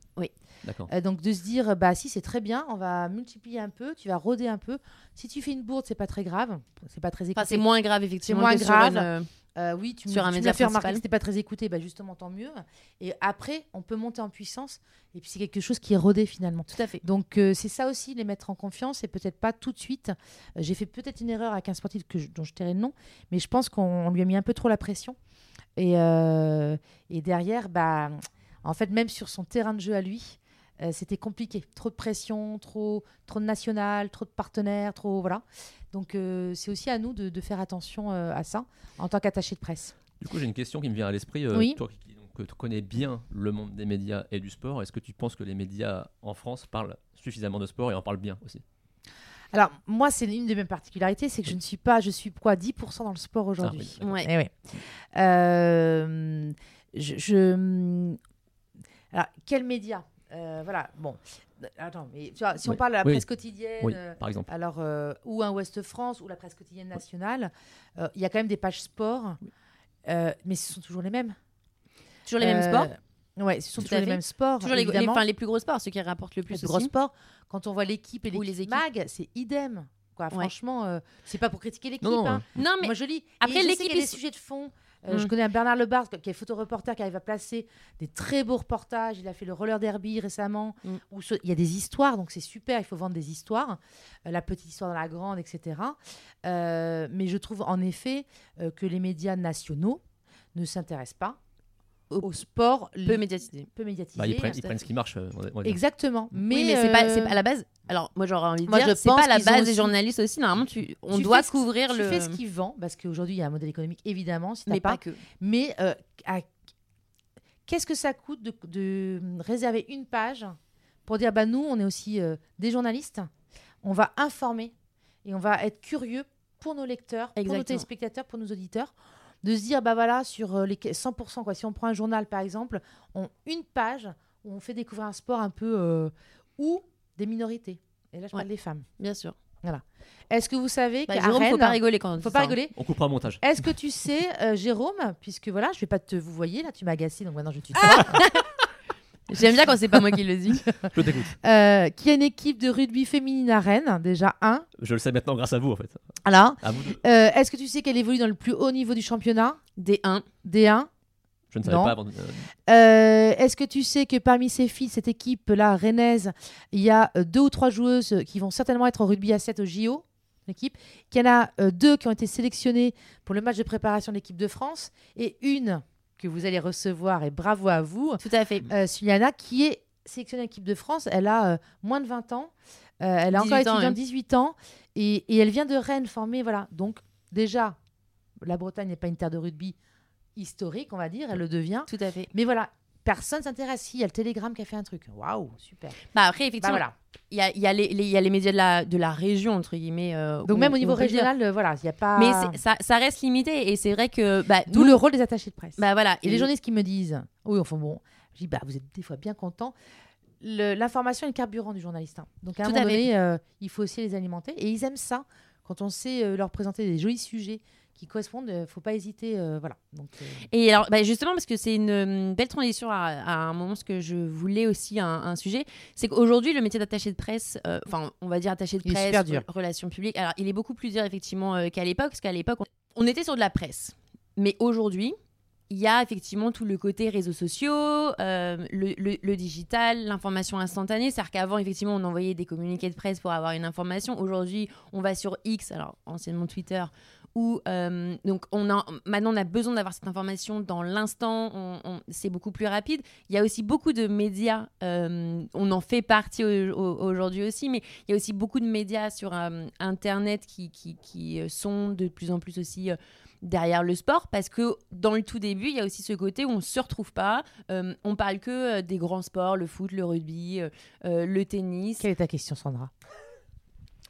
D'accord. Euh, donc de se dire, bah si c'est très bien, on va multiplier un peu, tu vas rôder un peu. Si tu fais une bourde, c'est pas très grave, c'est pas très Enfin, écouté. c'est moins grave, effectivement. moins que sur grave. une, euh, Euh, oui, tu, me- Sur un tu média fait remarquer principal. que c'était pas très écouté, bah justement tant mieux. Et après, on peut monter en puissance et puis c'est quelque chose qui est rodé finalement. Tout à fait. Donc euh, c'est ça aussi, les mettre en confiance et peut-être pas tout de suite. Euh, J'ai fait peut-être une erreur avec un sportif que je- dont je tairai le nom, mais je pense qu'on on lui a mis un peu trop la pression. Et, euh, et derrière, bah, en fait, même sur son terrain de jeu à lui, euh, c'était compliqué. Trop de pression, trop, trop de national, trop de partenaires, trop voilà. Donc euh, c'est aussi à nous de, de faire attention euh, à ça en tant qu'attaché de presse. Du coup, j'ai une question qui me vient à l'esprit. Euh, Oui. Toi qui donc, tu connais bien le monde des médias et du sport, est-ce que tu penses que les médias en France parlent suffisamment de sport et en parlent bien aussi? Alors moi, c'est une de mes particularités, c'est que je ne suis pas, je suis quoi, 10% dans le sport aujourd'hui. Ah oui, Ouais. Eh oui. Euh, je, je- Alors, quel média Euh, Voilà, bon. Attends, mais tu vois, si on Oui. parle de la Oui. presse quotidienne, Oui, euh, par exemple. alors, euh, ou un Ouest France, ou la presse quotidienne nationale, euh, il y a quand même des pages sport, euh, mais ce sont toujours les mêmes. Toujours les mêmes sports. Ouais, ce sont toujours les mêmes sports. Toujours les, les, enfin, les plus gros sports, ceux qui rapportent le plus les gros sports. Quand on voit l'équipe et les équipes. mag, c'est idem. Quoi, Ouais. Franchement, euh, c'est pas pour critiquer l'équipe. Non, non, hein. Non, mais Moi, je lis. Après, l'équipe, qu'il y a des sujets de fond. Euh, Je Mm. connais un Bernard Lebar, qui est photoreporter, qui arrive à placer des très beaux reportages. Il a fait le roller derby récemment. Mm. Où ce- il y a des histoires, donc c'est super. Il faut vendre des histoires. Euh, la petite histoire dans la grande, etc. Euh, mais je trouve en effet que les médias nationaux ne s'intéressent pas Au- au, sport peu médiatisé. peu médiatisé. Bah, ils prennent, ils prennent ce qui marche. euh, on. Exactement. Mais, oui, mais c'est pas, c'est euh, pas à la base. Alors, moi, j'aurais envie de moi, dire, c'est pas à la base aussi- des journalistes aussi. Normalement, tu, on tu doit couvrir tu le. fais ce qui vend, parce qu'aujourd'hui, il y a un modèle économique, évidemment, si mais pas. pas que. Mais euh, à- qu'est-ce que ça coûte de, de réserver une page pour dire bah nous on est aussi euh, des journalistes, on va informer et on va être curieux pour nos lecteurs, pour nos téléspectateurs, pour nos auditeurs, de se dire bah voilà sur euh, les 100% quoi. Si on prend un journal par exemple, on, une page où on fait découvrir un sport un peu euh, ou des minorités. Et là je Ouais. parle des femmes. Bien sûr. Est-ce que vous savez Bah, qu'à Jérôme, faut Rennes, pas rigoler quand on dit faut ça, pas hein. rigoler, On coupera au montage. est-ce que tu sais, euh, Jérôme, puisque voilà, je vais pas te vous voyez là, tu m'as agacé, donc maintenant je tutoie, (laughs) J'aime bien quand c'est pas moi qui le dis. (laughs) Je t'écoute. euh, qui a une équipe de rugby féminine à Rennes, déjà un. Je le sais maintenant grâce à vous, en fait. Vous deux. Euh, Est-ce que tu sais qu'elle évolue dans le plus haut niveau du championnat? D1. D1 Je ne savais Non. pas avant. de- euh, Euh, Est-ce que tu sais que parmi ces filles, cette équipe-là, rennaise, il y a euh, deux ou trois joueuses qui vont certainement être au rugby à 7 au JO l'équipe, qu'il y en a euh, deux qui ont été sélectionnées pour le match de préparation de l'équipe de France et une que vous allez recevoir et bravo à vous, Tout à fait. euh, Suliana, qui est sélectionnée équipe de France. Elle a euh, moins de 20 ans. Euh, elle a encore 18 ans, étudiante, ouais. 18 ans. Et, et elle vient de Rennes formée. Voilà. Donc, déjà, la Bretagne n'est pas une terre de rugby historique, on va dire. Elle le devient. Tout à fait. Mais voilà, personne s'intéresse. Si, il y a le Télégramme qui a fait un truc. Waouh, super. Bah après, Bah, effectivement, voilà. il y, a, il y, a les- y a les médias de la, de la région, entre guillemets. euh, Donc, où- même au niveau régional, euh, voilà, il n'y a pas. Mais ça, ça reste limité. Et c'est vrai que. Bah, D'où le rôle des attachés de presse. Bah voilà. Et les journalistes qui me disent, oui, enfin bon, je dis, bah, vous êtes des fois bien contents. L'information est le carburant du journaliste. hein. Donc à un Tout moment donné, euh, il faut aussi les alimenter. Et ils aiment ça. Quand on sait leur présenter des jolis sujets qui correspondent, il ne faut pas hésiter. euh, voilà. Donc, euh, Et alors, bah, justement, parce que c'est une euh, belle transition à, à un moment, ce que je voulais aussi, un, un sujet, c'est qu'aujourd'hui, le métier d'attaché de presse, euh, enfin, on va dire attaché de Il presse, relations publiques, alors il est beaucoup plus dur, effectivement, euh, qu'à l'époque, parce qu'à l'époque, on, on était sur de la presse. Mais aujourd'hui, il y a effectivement tout le côté réseaux sociaux, euh, le, le- le digital, l'information instantanée. C'est-à-dire qu'avant, effectivement, on envoyait des communiqués de presse pour avoir une information. Aujourd'hui, on va sur X, alors anciennement Twitter, où euh, donc maintenant on a besoin d'avoir cette information dans l'instant, c'est beaucoup plus rapide. Il y a aussi beaucoup de médias, euh, on en fait partie au- au- aujourd'hui aussi, mais il y a aussi beaucoup de médias sur euh, Internet qui, sont de plus en plus aussi derrière le sport, parce que dans le tout début, il y a aussi ce côté où on se retrouve pas, euh, on parle que des grands sports, le foot, le rugby, le tennis. quelle est ta question, Sandra?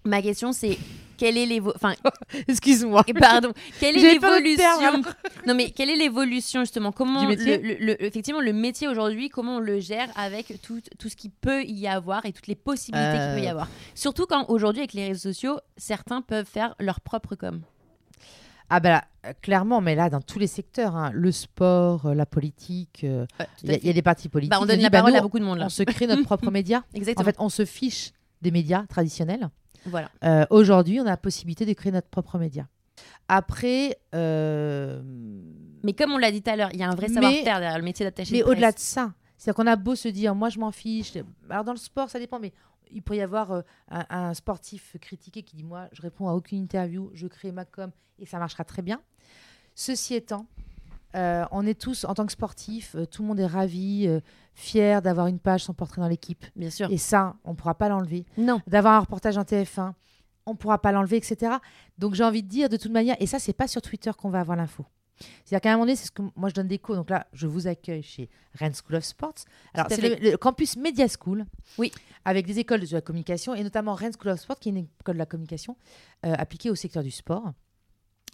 Ma question c'est, quelle est l'évo... Enfin, (laughs) Excuse-moi. pardon, quelle est l'évolution (laughs) Non mais quelle est l'évolution justement? Comment Du métier? le- le- le- effectivement le métier aujourd'hui, comment on le gère avec tout, tout ce qu'il peut y avoir et toutes les possibilités qu'il peut y Euh. avoir? Surtout quand aujourd'hui avec les réseaux sociaux, certains peuvent faire leur propre com. Ah ben là, euh, clairement, mais là, dans tous les secteurs, hein, le sport, euh, la politique, euh, il y, a- il y a des partis politiques. Bah, on qui donne la bah, parole nous, à beaucoup de monde là. On se crée notre propre (laughs) média. En Exactement. fait, on se fiche des médias traditionnels. Voilà. Euh, Aujourd'hui, on a la possibilité de créer notre propre média. Après, euh, Mais comme on l'a dit tout à l'heure, il y a un vrai savoir-faire derrière le métier d'attaché mais au-delà de ça, c'est-à-dire qu'on a beau se dire, moi je m'en fiche. Alors dans le sport, ça dépend, mais il pourrait y avoir euh, un, un sportif critiqué qui dit, moi je réponds à aucune interview, je crée ma com et ça marchera très bien. Ceci étant, euh, on est tous, en tant que sportif, euh, tout le monde est ravi, euh, fier d'avoir une page sans portrait dans l'équipe. Bien sûr. Et ça, on ne pourra pas l'enlever. Non. D'avoir un reportage en TF1, on ne pourra pas l'enlever, etc. Donc j'ai envie de dire, de toute manière, et ça, c'est pas sur Twitter qu'on va avoir l'info. C'est-à-dire qu'à un moment donné, c'est ce que moi je donne des cours. Donc là, je vous accueille chez Rennes School of Sports. Alors, c'est le, le campus Media School. Oui. Avec des écoles de la communication et notamment Rennes School of Sport, qui est une école de la communication euh, appliquée au secteur du sport.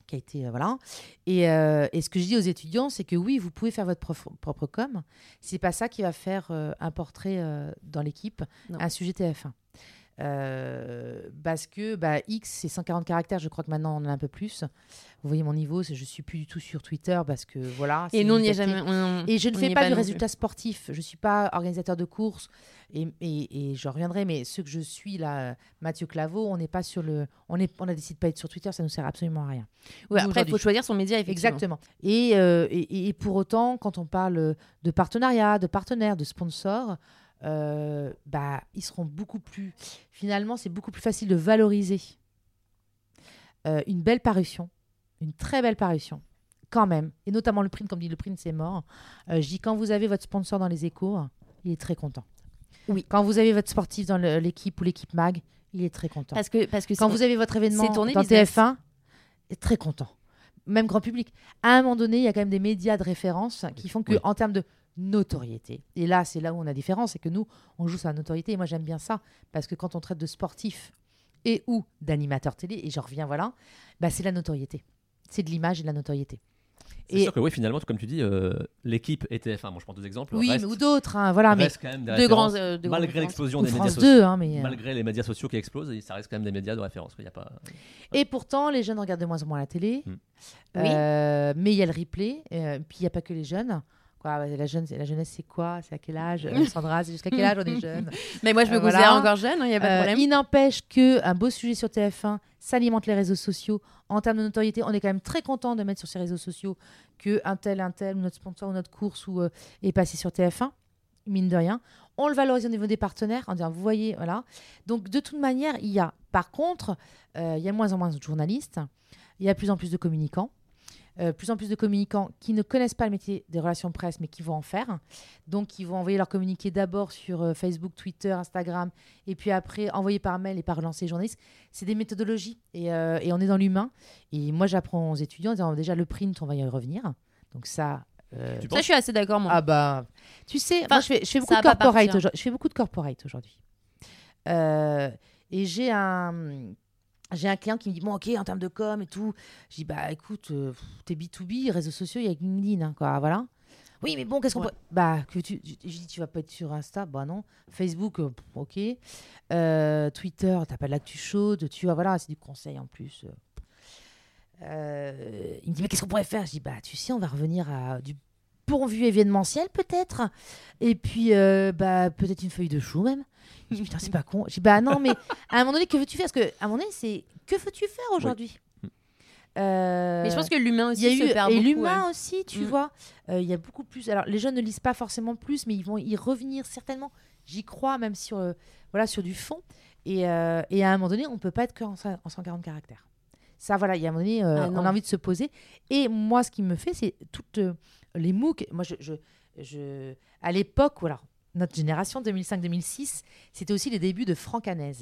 Qui a été. euh, voilà. Et, euh, et ce que je dis aux étudiants, c'est que oui, vous pouvez faire votre prof- propre com. C'est pas ça qui va faire euh, un portrait dans l'équipe, un sujet TF1. Euh, parce que bah, X, c'est 140 caractères. Je crois que maintenant, on en a un peu plus. Vous voyez mon niveau, je suis plus du tout sur Twitter parce que voilà. Et nous, on n'y est jamais. on- Et je ne fais pas, du non plus. résultat sportif. Je ne suis pas organisateur de courses. Et, et, et je reviendrai, mais ce que je suis là, Mathieu Claveau, on n'est pas sur le. On, est, on a décidé de pas être sur Twitter, ça ne nous sert absolument à rien. Ouais, après, il faut choisir son média, effectivement. Exactement. Et, euh, et, et pour autant, quand on parle de partenariat, de partenaires, de sponsors, euh, bah, ils seront beaucoup plus. Finalement, c'est beaucoup plus facile de valoriser euh, une belle parution, une très belle parution, quand même. Et notamment le print, comme dit le print, c'est mort. Euh, je dis, quand vous avez votre sponsor dans les échos, il est très content. Oui. Quand vous avez votre sportif dans l'équipe ou l'équipe mag, il est très content. Parce que, parce que Quand vous avez votre événement tourné dans business. TF1, est très content. Même grand public. À un moment donné, il y a quand même des médias de référence qui font que, Oui. en termes de notoriété, et là, c'est là où on a différence, c'est que nous, on joue sur la notoriété. Et moi, j'aime bien ça parce que quand on traite de sportifs et ou d'animateurs télé, et j'en reviens, voilà, bah, c'est la notoriété. C'est de l'image et de la notoriété. C'est sûr que oui, finalement, comme tu dis, euh, l'équipe et TF1, bon, je prends deux exemples, Oui, reste, mais ou d'autres, hein, voilà, mais reste quand même des de grands. références, euh, de grandes malgré l'explosion des médias France sociaux. 2, hein, mais. euh, Malgré les médias sociaux qui explosent, ça reste quand même des médias de référence. Il y a pas... Et pourtant, les jeunes regardent de moins en moins la télé. Mm. Oui. Euh, mais il y a le replay. euh, puis il n'y a pas que les jeunes. Quoi, la, jeune, la jeunesse, c'est quoi? C'est à quel âge? Euh, (laughs) Sandra, c'est jusqu'à quel âge on est jeune? (laughs) Mais moi, je me Euh, considère encore jeune, il n'y a pas de Euh, problème. Il n'empêche qu'un beau sujet sur TF1 s'alimente les réseaux sociaux. En termes de notoriété, on est quand même très content de mettre sur ces réseaux sociaux qu'un tel, un tel, notre sponsor ou notre course ou, euh, est passé sur TF1, mine de rien. On le valorise au niveau des partenaires en disant, vous voyez, voilà. Donc, de toute manière, il y a, par contre, euh, il y a de moins en moins de journalistes, il y a de plus en plus de communicants. Euh, plus en plus de communicants qui ne connaissent pas le métier des relations presse, mais qui vont en faire. Donc, ils vont envoyer leur communiqué d'abord sur euh, Facebook, Twitter, Instagram, et puis après envoyer par mail et par relancer les journalistes. C'est des méthodologies et, euh, et on est dans l'humain. Et moi, j'apprends aux étudiants en disant déjà le print, on va y revenir. Donc ça. euh, Ça, penses je suis assez d'accord, moi. ah bah, tu sais, Enfin, moi je fais, je fais beaucoup de corporate. Je fais beaucoup de corporate aujourd'hui. Euh, et j'ai un, j'ai un client qui me dit bon ok en termes de com et tout. Je dis bah écoute, euh, t'es B 2 B, réseaux sociaux, il y a LinkedIn hein, quoi, voilà. Oui mais bon qu'est-ce qu'on Ouais. peut bah que tu, je je dis tu vas pas être sur Insta, bah non. Facebook, euh, ok. Euh, Twitter, t'as pas de l'actu chaude, tu vois voilà, c'est du conseil en plus. Il me dit mais qu'est-ce qu'on pourrait faire? Je dis bah tu sais on va revenir à du pourvu événementiel peut-être. Et puis euh, bah peut-être une feuille de chou même. Dit putain c'est pas con. Je dis bah non mais à un moment donné que veux-tu faire? Parce que à un moment donné c'est que veux-tu faire aujourd'hui? Euh, Mais je pense que l'humain aussi il y a se eu perd et beaucoup, l'humain ouais. aussi tu Mm. vois. Euh, il y a beaucoup plus alors les jeunes ne lisent pas forcément plus mais ils vont y revenir certainement. J'y crois même sur euh, voilà sur du fond. Et, euh, et à un moment donné on peut pas être que en, cin- en 140 caractères. Ça voilà il y a un moment donné euh, Ah, on a envie de se poser. Et moi ce qui me fait c'est toutes euh, les MOOC moi je, je, je- à l'époque voilà notre génération 2005-2006 c'était aussi les débuts de Franck Hanez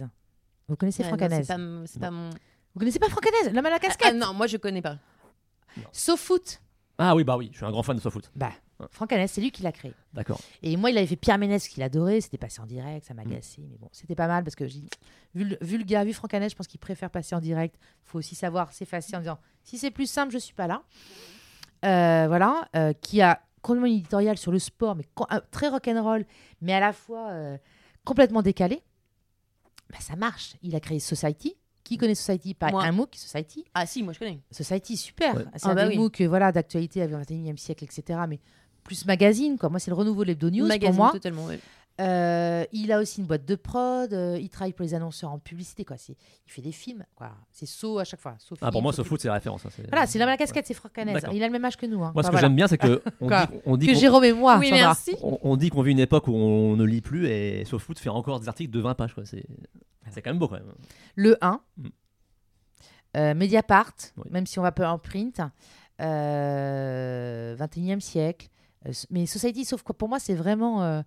vous connaissez Ouais, Hanez C'est pas, mon. vous connaissez pas Franck Hanez l'homme à la Ah, casquette non, moi je connais pas. Sauf foot Ah oui, bah oui, je suis un grand fan de SoFoot. bah Franck Hanez c'est lui qui l'a créé D'accord. Et moi, il avait fait Pierre Ménès qu'il adorait. C'était passé en direct, ça Mm. m'agaçait. Mais bon, c'était pas mal parce que vu, le- vu le gars, vu Franck Hanès, je pense qu'il préfère passer en direct. faut aussi savoir s'effacer en disant si c'est plus simple, je suis pas là. Voilà. euh, qui a complètement une éditoriale sur le sport, mais co- euh, très rock'n'roll, mais à la fois euh, complètement décalé. Bah, ça marche. Il a créé Society. Qui connaît Society? Pas Moi. un MOOC, Society. Ah si, moi je connais. Society, super. Ouais. C'est Ah un bah des oui. MOOC euh, voilà, d'actualité avec le 21e siècle, etc. Mais plus magazine, quoi. Moi, c'est le renouveau de l'Hebdo News Magazine, pour moi. totalement. ouais. Euh, il a aussi une boîte de prod. euh, il travaille pour les annonceurs en publicité. Quoi. C'est- Il fait des films. Quoi. C'est So à chaque fois. So Ah, pour moi, So SoFoot, c'est la référence. hein, c'est- Voilà, c'est la même casquette, c'est Franck. Il a le même âge que nous. hein. Moi, ce Enfin, que voilà. j'aime bien, c'est que (laughs) on dit, on dit Que qu'on- Jérôme et moi. oui, merci. on, on dit qu'on vit une époque où on ne lit plus et SoFoot fait encore des articles de 20 pages. quoi. C'est c'est quand même beau quand même. Le 1. Mm. Euh, Mediapart, Oui. même si on va pas en print. Euh, 21e siècle. Euh, mais Society, sauf que pour moi, c'est vraiment. euh,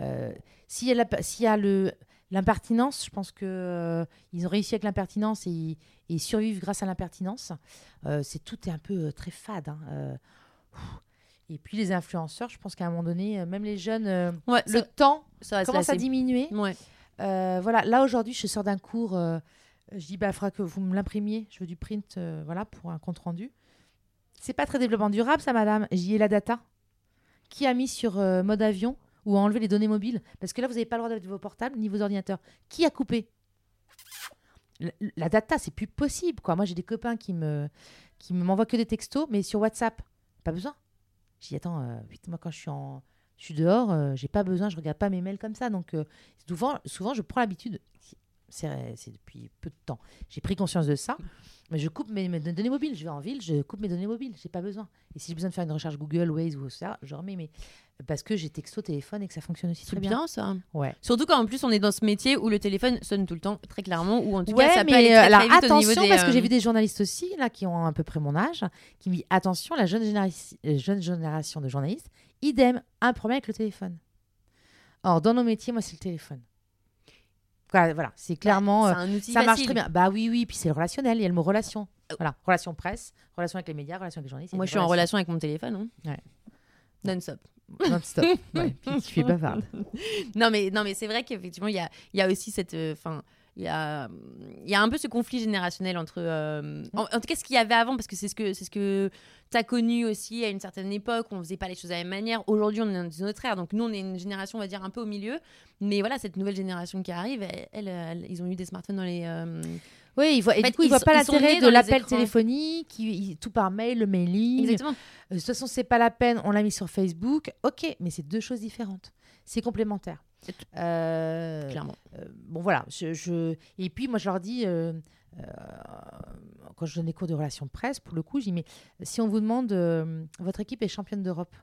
euh, S'il y s'il y a le. L'impertinence, je pense que euh, ils ont réussi avec l'impertinence et, et survivent grâce à l'impertinence. Euh, c'est tout est un peu euh, très fade. hein, et puis les influenceurs, je pense qu'à un moment donné, même les jeunes, Ouais, le temps ça commence à diminuer. Ouais. Voilà, là aujourd'hui, je sors d'un cours. je dis, bah, il faudra que vous me l'imprimiez. Je veux du print, voilà, pour un compte rendu. C'est pas très développement durable, ça, madame. J'y ai la data. Qui a mis sur euh, mode avion ou a enlevé les données mobiles Parce que là, vous n'avez pas le droit d'avoir vos portables ni vos ordinateurs. Qui a coupé? La, data, c'est plus possible. Moi, j'ai des copains qui me qui me m'envoient que des textos, mais sur WhatsApp, pas besoin. Je dis, attends, euh, putain, moi, quand je suis en je suis dehors, euh, j'ai pas besoin, je regarde pas mes mails comme ça. Donc, euh, souvent, je prends l'habitude. C'est depuis peu de temps. J'ai pris conscience de ça. Mais je coupe mes, mes données mobiles. Je vais en ville, je coupe mes données mobiles. J'ai pas besoin. Et si j'ai besoin de faire une recherche Google, Waze ou ça, je remets. Mais parce que j'ai texto téléphone et que ça fonctionne aussi très bien. bien ça. Ouais. Surtout quand en plus on est dans ce métier où le téléphone sonne tout le temps, très clairement, ou en tout Ouais, cas ça peut mais aller euh, très au attention des, parce que j'ai euh, vu des journalistes aussi là qui ont à peu près mon âge qui me disent attention la jeune, génération jeune génération de journalistes idem un problème avec le téléphone. Or dans nos métiers moi c'est le téléphone. Voilà, voilà, c'est clairement euh, un outil ça marche facile. très bien. Bah oui oui puis c'est le relationnel il y a le mot relation. Voilà relation presse, relation avec les médias, relation avec les journalistes. Moi je suis en relation avec mon téléphone. Hein. Ouais. Non-stop. (laughs) non-stop. ouais, puis tu es bavarde. (laughs) non mais non mais c'est vrai qu'effectivement il y a, y a aussi cette enfin il y a il y a un peu ce conflit générationnel entre euh, en, en tout cas ce qu'il y avait avant parce que c'est ce que c'est ce que tu as connu aussi à une certaine époque on faisait pas les choses de la même manière aujourd'hui on est dans une autre ère donc nous on est une génération on va dire un peu au milieu mais voilà cette nouvelle génération qui arrive elle, elle- elle- ils ont eu des smartphones dans les euh, Oui, il voit, et du coup, il ils voit sont- pas ils l'intérêt de l'appel téléphonique, tout par mail, le mailing. exactement Euh, De toute façon, c'est pas la peine, on l'a mis sur Facebook. Ok, mais c'est deux choses différentes. C'est complémentaire. Euh, clairement euh, bon, voilà. Je, je- Et puis, moi, je leur dis, euh, euh, quand je donne des cours de relations presse, pour le coup, je dis, mais si on vous demande, votre équipe est championne d'Europe,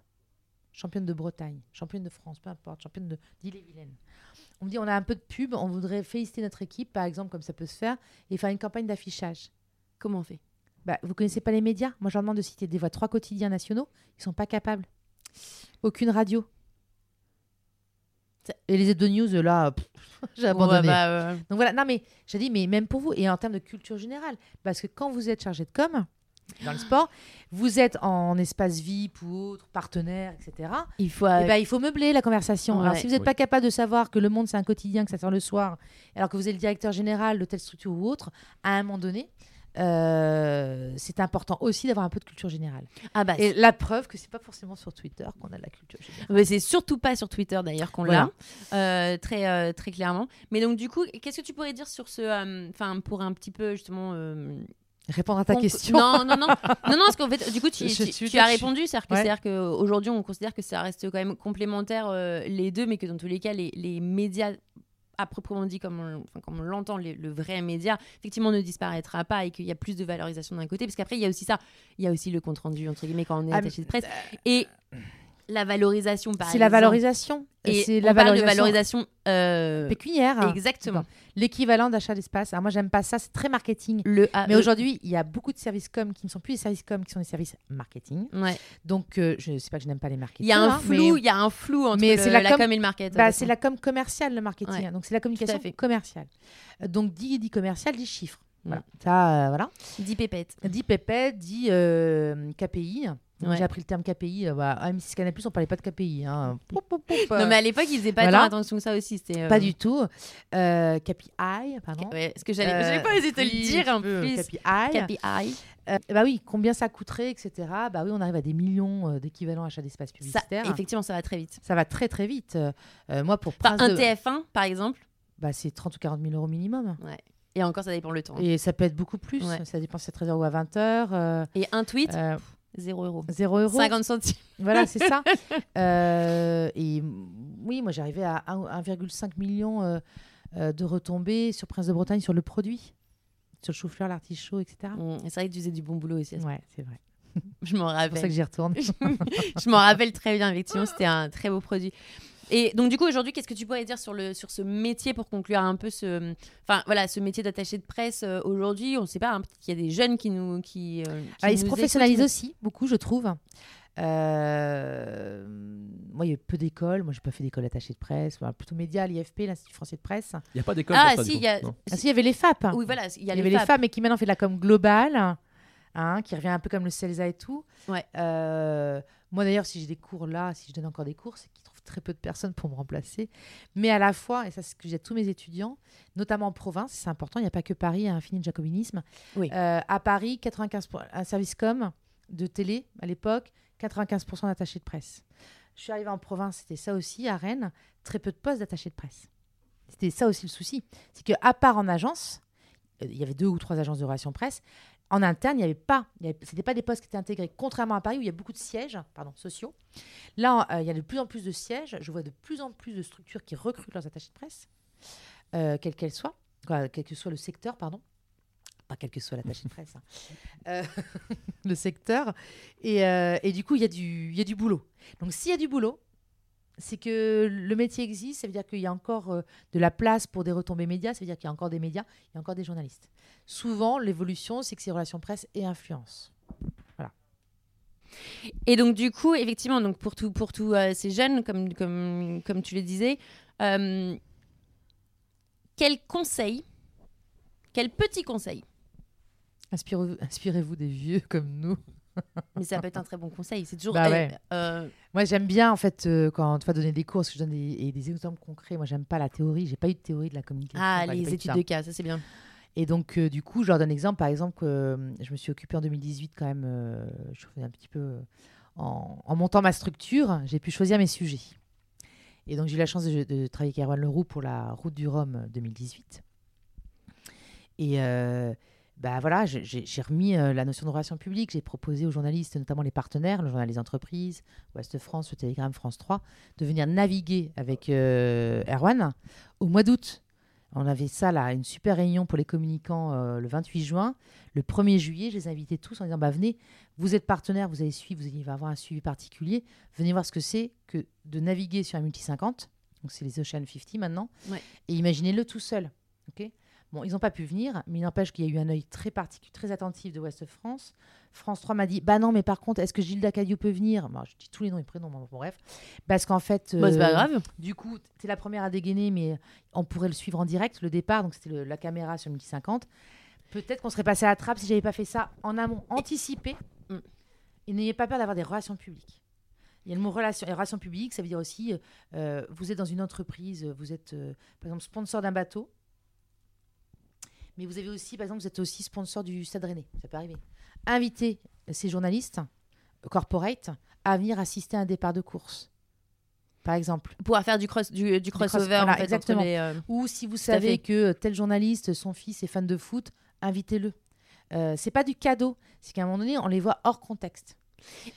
championne de Bretagne, championne de France, peu importe, championne de d'Ille-et-Vilaine. On me dit, on a un peu de pub, on voudrait féliciter notre équipe, par exemple, comme ça peut se faire, et faire une campagne d'affichage. comment on fait? Bah, vous connaissez pas les médias? Moi, je leur demande de citer des voix trois quotidiens nationaux. Ils sont pas capables. Aucune radio. Et les hebdo news, là, (laughs) j'ai Ouais, abandonné. bah, euh, Donc voilà, non mais j'ai dit, mais même pour vous, et en termes de culture générale, parce que quand vous êtes chargé de com, dans le sport, vous êtes en espace VIP ou autre, partenaire, etc. il faut Eh ben, il faut meubler la conversation. Alors si vous n'êtes Oui. pas capable de savoir que le monde c'est un quotidien, que ça sort le soir, alors que vous êtes le directeur général de telle structure ou autre, à un moment donné, euh, c'est important aussi d'avoir un peu de culture générale. ah bah Et la preuve que c'est pas forcément sur Twitter qu'on a de la culture générale. Mais c'est surtout pas sur Twitter d'ailleurs qu'on Voilà. l'a, euh, très, euh, très clairement. Mais donc du coup, qu'est-ce que tu pourrais dire sur ce, enfin pour un petit peu justement Répondre à ta question. Non, non, non, non, non, parce qu'en fait, du coup, tu, (laughs) as répondu, c'est-à-dire que Ouais. qu'aujourd'hui, on considère que ça reste quand même complémentaire euh, les deux, mais que dans tous les cas, les, les médias à proprement dit, comme on, enfin, comme on l'entend, les- le vrai média, effectivement, ne disparaîtra pas et qu'il y a plus de valorisation d'un côté. Parce qu'après, il y a aussi ça. Il y a aussi le compte-rendu, entre guillemets, quand on est Ah, attaché de presse. Et la valorisation, par C'est la valorisation. Et c'est on la parle valorisation, de valorisation euh, pécuniaire. exactement. L'équivalent d'achat d'espace. Alors moi, j'aime pas ça. C'est très marketing. Le A- Mais aujourd'hui, il y a beaucoup de services com qui ne sont plus des services com, qui sont des services marketing. ouais. Donc, euh, je sais pas que je n'aime pas les marketeurs. il y a un hein, flou, mais- il y a un flou entre mais le- c'est la, la com- com et le market. Bah, c'est la com commerciale, le marketing. Ouais, hein. Donc, c'est la communication commerciale. Euh, Donc, dit, dit commercial, dit chiffres. Voilà. Mm. Ça, euh, voilà. façon. 10 pépettes. Dit pépette, dit euh, KPI. Ouais. J'ai appris le terme KPI. Euh, bah, à M6 Canal+, on parlait pas de KPI. Hein. Poup, poup, poup, Non, mais à l'époque, ils faisaient pas voilà. attention que ça aussi. C'était, euh, Pas du tout. Euh, KPI, pardon. Ouais, ce que j'allais, pas osé te le dire en plus. KPI. KPI. Euh, bah oui, combien ça coûterait, etc. Bah oui, on arrive à des millions euh, d'équivalents achats d'espace Ça, publicitaire. effectivement, ça va très vite. Ça va très très vite. Euh, moi, pour Enfin, un de- TF1, par exemple. bah, c'est 30 ou 40 000 euros minimum. Et encore, ça dépend le temps. Et ça peut être beaucoup plus. Ouais. Ça dépend si c'est à 13h ou à 20h. Euh, Et un tweet, 0 euros. 0 euros. 50 centimes. Voilà, c'est ça. (laughs) Euh, et oui, moi j'arrivais à un- 1,5 million euh, euh, de retombées sur Prince de Bretagne sur le produit, sur le chou-fleur, l'artichaut, etc. Mm, C'est vrai que tu faisais du bon boulot aussi. Ouais, c'est vrai. Je m'en C'est pour ça rappelle. que j'y retourne. (laughs) je m'en rappelle très bien, effectivement, c'était un très beau produit. Et donc du coup aujourd'hui, qu'est-ce que tu pourrais dire sur le sur ce métier pour conclure un peu ce, enfin voilà, ce métier d'attaché de presse euh, aujourd'hui? On ne sait pas, hein, peut-être qu'il y a des jeunes qui nous qui, euh, qui Ah, ils se professionnalisent écoutent, aussi, beaucoup, je trouve. Euh, Moi, il y a eu peu d'écoles. Moi, j'ai pas fait d'école attachée de presse. Enfin, plutôt média, l'IFP, l'Institut français de presse. Il n'y a pas d'école Ah, pour ça, si, il y a- Ah, si, il y avait les FAP. Oui, voilà, il y a il y les avait les FAP. Mais qui maintenant fait de la com globale, hein, qui revient un peu comme le CELSA et tout. Ouais. Euh, moi, d'ailleurs, si j'ai des cours là, si je donne encore des cours, c'est très peu de personnes pour me remplacer. Mais à la fois, et ça, c'est ce que j'ai à tous mes étudiants, notamment en province, c'est important, il n'y a pas que Paris, il y a un fini de jacobinisme. Oui. Euh, à Paris, 95 pour- un service com de télé à l'époque, 95% d'attachés de presse. Je suis arrivée en province, c'était ça aussi, à Rennes, très peu de postes d'attachés de presse. C'était ça aussi le souci. C'est qu'à part en agence, euh, il y avait deux ou trois agences de relations presse, en interne, il n'y avait pas, c'était pas des postes qui étaient intégrés, contrairement à Paris où il y a beaucoup de sièges, pardon, sociaux. Là, euh, il y a de plus en plus de sièges. Je vois de plus en plus de structures qui recrutent leurs attachés de presse, euh, quelles qu'elles soient, quoi, quel que soit le secteur, pardon. Pas quel que soit l'attaché de presse. hein. (laughs) Euh, (laughs) le secteur. Et, euh, et du coup, il y, a du- il y a du boulot. Donc, s'il y a du boulot, c'est que le métier existe, ça veut dire qu'il y a encore euh, de la place pour des retombées médias, ça veut dire qu'il y a encore des médias, il y a encore des journalistes. Souvent, l'évolution, c'est que c'est relations presse et influence. Et donc du coup, effectivement, donc pour tous pour tous euh, ces jeunes, comme comme comme tu le disais, euh, quel conseil, quel petit conseil, inspirez-vous des vieux comme nous. (laughs) mais ça peut être un très bon conseil. C'est toujours Bah euh, ouais. euh, Moi, j'aime bien, en fait, euh, quand tu vas donner des cours, parce que je donne des, et des exemples concrets. Moi, j'aime pas la théorie. J'ai pas eu de théorie de la communication. ah Enfin, les études de cas, ça c'est bien. Et donc, euh, du coup, je leur donne. Par exemple, que, euh, je me suis occupée en 2018 quand même. je faisais un petit peu. en, en montant ma structure, j'ai pu choisir mes sujets. Et donc, j'ai eu la chance de, de travailler avec Erwan Leroux pour la Route du Rhum 2018. Et bah voilà, j'ai- remis euh, la notion de relation publique. J'ai proposé aux journalistes, notamment les partenaires, le journal des entreprises, Ouest France, le Télégramme, France 3, de venir naviguer avec euh, Erwan au mois d'août. On avait ça là, une super réunion pour les communicants euh, le 28 juin. Le 1er juillet, je les invitais tous en disant bah, venez, vous êtes partenaires, vous allez suivre, vous allez avoir un suivi particulier. Venez voir ce que c'est que de naviguer sur un multi 50. Donc c'est les Ocean 50 maintenant. Ouais. Et imaginez-le tout seul. ok? Bon, ils n'ont pas pu venir, mais il n'empêche qu'il y a eu un œil très particulier, très attentif de Ouest France. France 3 m'a dit Bah non, mais par contre, est-ce que Gilles Dacadio peut venir? Bon, Je dis tous les noms et prénoms, bon, bref. Parce qu'en fait. Bah, c'est pas euh, grave. du coup, tu es la première à dégainer, mais on pourrait le suivre en direct, le départ. Donc, c'était la caméra sur le 1050. Peut-être qu'on serait passé à la trappe si j'avais pas fait ça en amont, anticipé. Mm. Et n'ayez pas peur d'avoir des relations publiques. Il y a le mot relation, et relations publiques, ça veut dire aussi, euh, vous êtes dans une entreprise, vous êtes, euh, par exemple, sponsor d'un bateau. Mais vous avez aussi, par exemple, vous êtes aussi sponsor du Stade Rennais. Ça peut arriver. Invitez ces journalistes, euh, corporate, à venir assister à un départ de course. Par exemple. Pouvoir faire du cross du, du cross- crossover voilà, en fait, exactement. les, euh, Ou si vous savez que tel journaliste, son fils est fan de foot, invitez-le. Euh, c'est pas du cadeau, c'est qu'à un moment donné, on les voit hors contexte.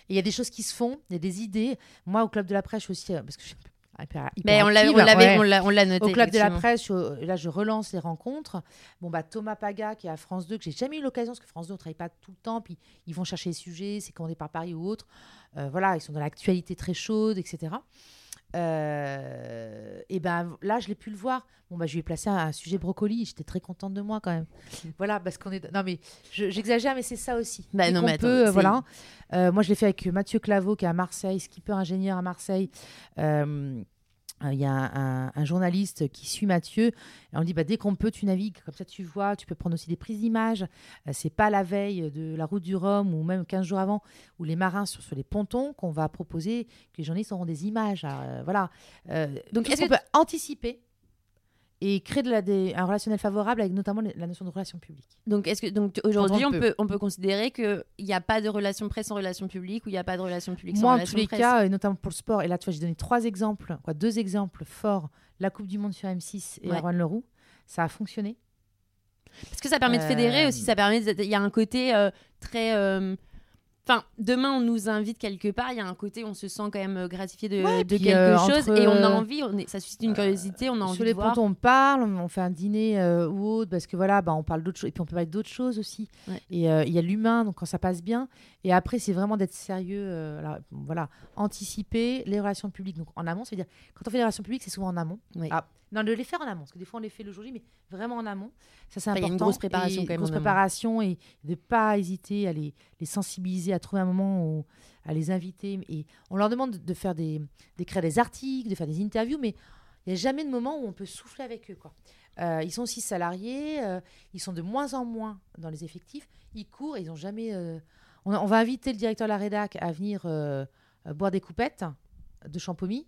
Il y a des choses qui se font, il y a des idées. Moi, au club de la presse, aussi, euh, parce que je suis hyper, hyper Mais on l'avait ouais. on l'a noté. Au club de la presse, je- là, je relance les rencontres. Bon, bah, Thomas Paga, qui est à France 2, que j'ai jamais eu l'occasion, parce que France 2, on travaille pas tout le temps, puis ils vont chercher les sujets, c'est commandé par Paris ou autre. Euh, voilà, ils sont dans l'actualité très chaude, etc. Euh, et ben là, je l'ai pu le voir. Bon, bah, je lui ai placé un, un sujet brocoli. J'étais très contente de moi quand même. voilà, parce qu'on est. Non, mais je- j'exagère, mais c'est ça aussi. Bah non, mais attends, peut, euh, voilà. Euh, moi, je l'ai fait avec Mathieu Claveau, qui est à Marseille, skipper ingénieur à Marseille. Euh, euh, Il y a un, journaliste qui suit Mathieu. Et on lui dit bah, dès qu'on peut, tu navigues. Comme ça, tu vois. Tu peux prendre aussi des prises d'images. Euh, c'est pas la veille de la route du Rhum ou même 15 jours avant, où les marins sont sur les pontons, qu'on va proposer que les journalistes auront des images. Euh, voilà. Euh, Donc, est-ce ce qu'on peut anticiper et créer de la, des- un relationnel favorable avec notamment les- la notion de relation publique. Donc, est-ce que donc aujourd'hui, on peut, on peut considérer qu'il n'y a pas de relation presse sans relation publique ou il n'y a pas de relation publique sans Moi, en relation tous les presse cas, et notamment pour le sport, et là, tu vois, j'ai donné trois exemples, quoi, deux exemples forts la Coupe du Monde sur M6 et Ouais. Erwan Leroux. Ça a fonctionné. Parce que ça permet de fédérer Euh, aussi, ça permet. de- Il y a un côté euh, très. euh, Enfin, demain, on nous invite quelque part. Il y a un côté, on se sent quand même euh, gratifié de, Ouais, de quelque euh, chose. Et on a euh, envie, on est, ça suscite une curiosité, on a envie Sur de les voir. ponts, on parle, on fait un dîner euh, ou autre, parce que voilà, bah, on parle d'autres choses. Et puis on peut parler d'autres choses aussi. Ouais. Et euh, il y a l'humain, donc quand ça passe bien. Et après, c'est vraiment d'être sérieux. euh, alors, voilà, anticiper les relations publiques. Donc en amont, ça veut dire, quand on fait les relations publiques, c'est souvent en amont. Oui. Ah, non, de les faire en amont, parce que des fois on les fait le jour J, mais vraiment en amont. Ça, c'est Enfin, il y a important. une grosse préparation Et quand même Grosse préparation et de ne pas hésiter à les, les sensibiliser, à trouver un moment où, à les inviter. Et on leur demande de, faire des, d'écrire des articles, de faire des interviews, mais il n'y a jamais de moment où on peut souffler avec eux. Quoi. Euh, ils sont aussi salariés, euh, ils sont de moins en moins dans les effectifs, ils courent, ils n'ont jamais. euh, On, va inviter le directeur de la rédac à venir boire des coupettes de champomis.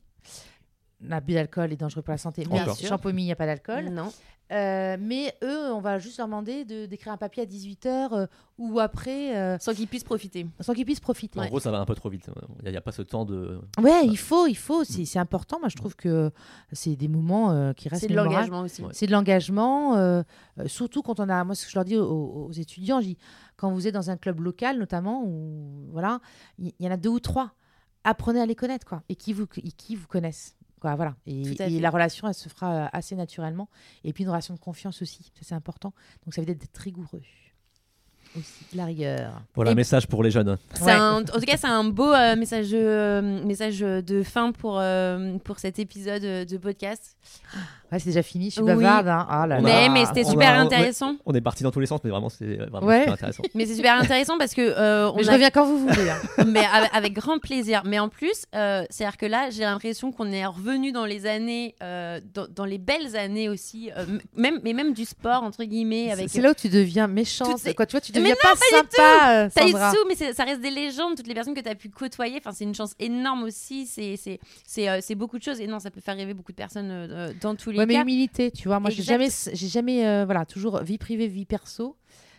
L'abus d'alcool est dangereux pour la santé. Mais champomis, il n'y a pas d'alcool. Non. Euh, mais eux, on va juste leur demander de- d'écrire un papier à 18h ou après, euh, Sans qu'ils puissent profiter. sans qu'ils puissent profiter. En Ouais. gros, ça va un peu trop vite. Il n'y a, pas ce temps de. Ouais, il faut, il faut. C'est c'est important. Moi, je trouve que c'est des moments euh, qui restent C'est de l'engagement aussi. Ouais. C'est de l'engagement, euh, euh, surtout quand on a. Moi, ce que je leur dis aux, aux étudiants, je dis, quand vous êtes dans un club local, notamment, où voilà, il il y, en a deux ou trois. Apprenez à les connaître, quoi, et qui vous, et qui vous connaissent. Quoi, voilà. Et, la relation, elle se fera euh, assez naturellement. Et puis une relation de confiance aussi, ça c'est important. Donc ça veut dire d'être rigoureux. Aussi, de la rigueur. Voilà Et- message pour les jeunes. C'est Ouais. un- en tout cas, c'est un beau euh, message, euh, message de fin pour, euh, pour cet épisode de podcast. Ouais, c'est déjà fini, je suis Oui. bavarde. Hein. Ah là mais mais c'était super a- intéressant. On est parti dans tous les sens, mais vraiment, c'est vraiment Ouais. super intéressant. (laughs) Mais c'est super intéressant parce que euh, on je a- reviens quand vous voulez. hein. (laughs) mais avec, avec grand plaisir. Mais en plus, euh, c'est-à-dire que là, j'ai l'impression qu'on est revenu dans les années, euh, dans, dans les belles années aussi, euh, même, mais même du sport entre guillemets. Avec C'est là où tu deviens ces- Quoi, tu vois, tu Mais deviens non, pas, sympa, euh, T'as eu Sandra. sous, mais ça reste des légendes, toutes les personnes que tu as pu côtoyer. Enfin, c'est une chance énorme aussi. C'est c'est- c'est euh, beaucoup de choses. Et non, ça peut faire rêver beaucoup de personnes euh, dans tous les Ouais, mais cas. humilité, tu vois. Moi, j'ai jamais, j'ai jamais, euh, voilà, toujours vie privée, vie perso.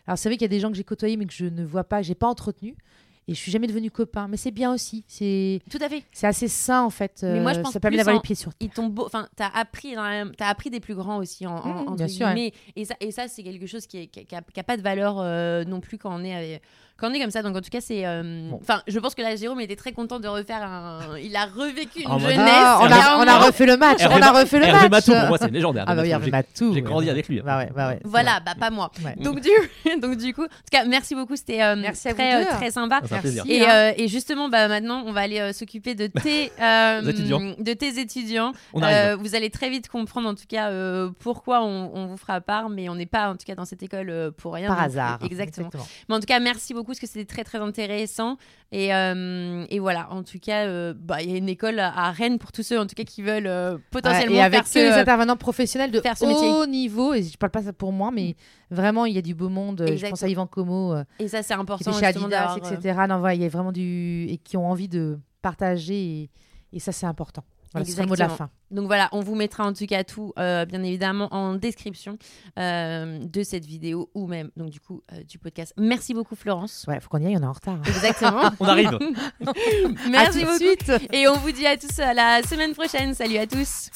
Alors, c'est vrai qu'il y a des gens que j'ai côtoyés, mais que je ne vois pas, j'ai pas entretenu. Et je suis jamais devenue copain. Mais c'est bien aussi. C'est, Tout à fait. c'est assez sain, en fait. Mais moi, je euh, pense ça permet d'avoir en- les pieds sur terre. Ils t'ont beau... enfin, t'as appris, dans appris des plus grands aussi en, en- Mmh, bien sûr, ouais. Et ça, et ça, c'est quelque chose qui, est, qui, a- qui a, qui a pas de valeur euh, non plus quand on est, avec- quand on est comme ça. Donc en tout cas, c'est, euh, Bon. enfin, je pense que là, Jérôme était très content de refaire un. Il a revécu une En mode- jeunesse. Ah, on, a, on a refait le match. Hervé on a Ma- refait le Hervé match. Matou, pour moi, c'est légendaire. Ah bah oui, Hervé Hervé Matou, Matou. J'ai grandi avec lui. hein. Bah ouais, bah ouais. Voilà, bah pas moi. Ouais. Donc du, (laughs) donc du coup, en tout cas, merci beaucoup. C'était euh, Merci à vous très, euh, très sympa. C'est un plaisir. Merci. Et, euh, et justement, bah, maintenant, on va aller euh, s'occuper de tes, (laughs) euh, Des étudiants. de tes étudiants. On arrive. Euh, vous allez très vite comprendre, en tout cas, euh, pourquoi on, on vous fera part, mais on n'est pas, en tout cas, dans cette école euh, pour rien. Par hasard. Exactement. Mais en tout cas, merci beaucoup, parce que c'était très, très intéressant. Et, euh, et voilà, en tout cas, euh, bah, il y a une école à Rennes pour tous ceux, en tout cas, qui veulent euh, potentiellement Ouais, et avec faire ce, des intervenants professionnels de faire ce métier. haut niveau, et je parle pas ça pour moi, mais vraiment il y a du beau monde. Je pense Exactement. à Yvan Como, Et ça, c'est qui important. était chez Adidas, etc. Non, il y a vraiment du et qui ont envie de partager, et, et ça c'est important. Voilà, c'est le mot de la fin. Donc voilà, on vous mettra en tout cas tout, euh, bien évidemment, en description euh, de cette vidéo ou même donc du coup euh, du podcast. Merci beaucoup Florence. Ouais, faut qu'on y aille, on est en retard. hein. Exactement. (laughs) On arrive. (laughs) Merci À tout beaucoup. de suite. Et on vous dit à tous à la semaine prochaine. Salut à tous.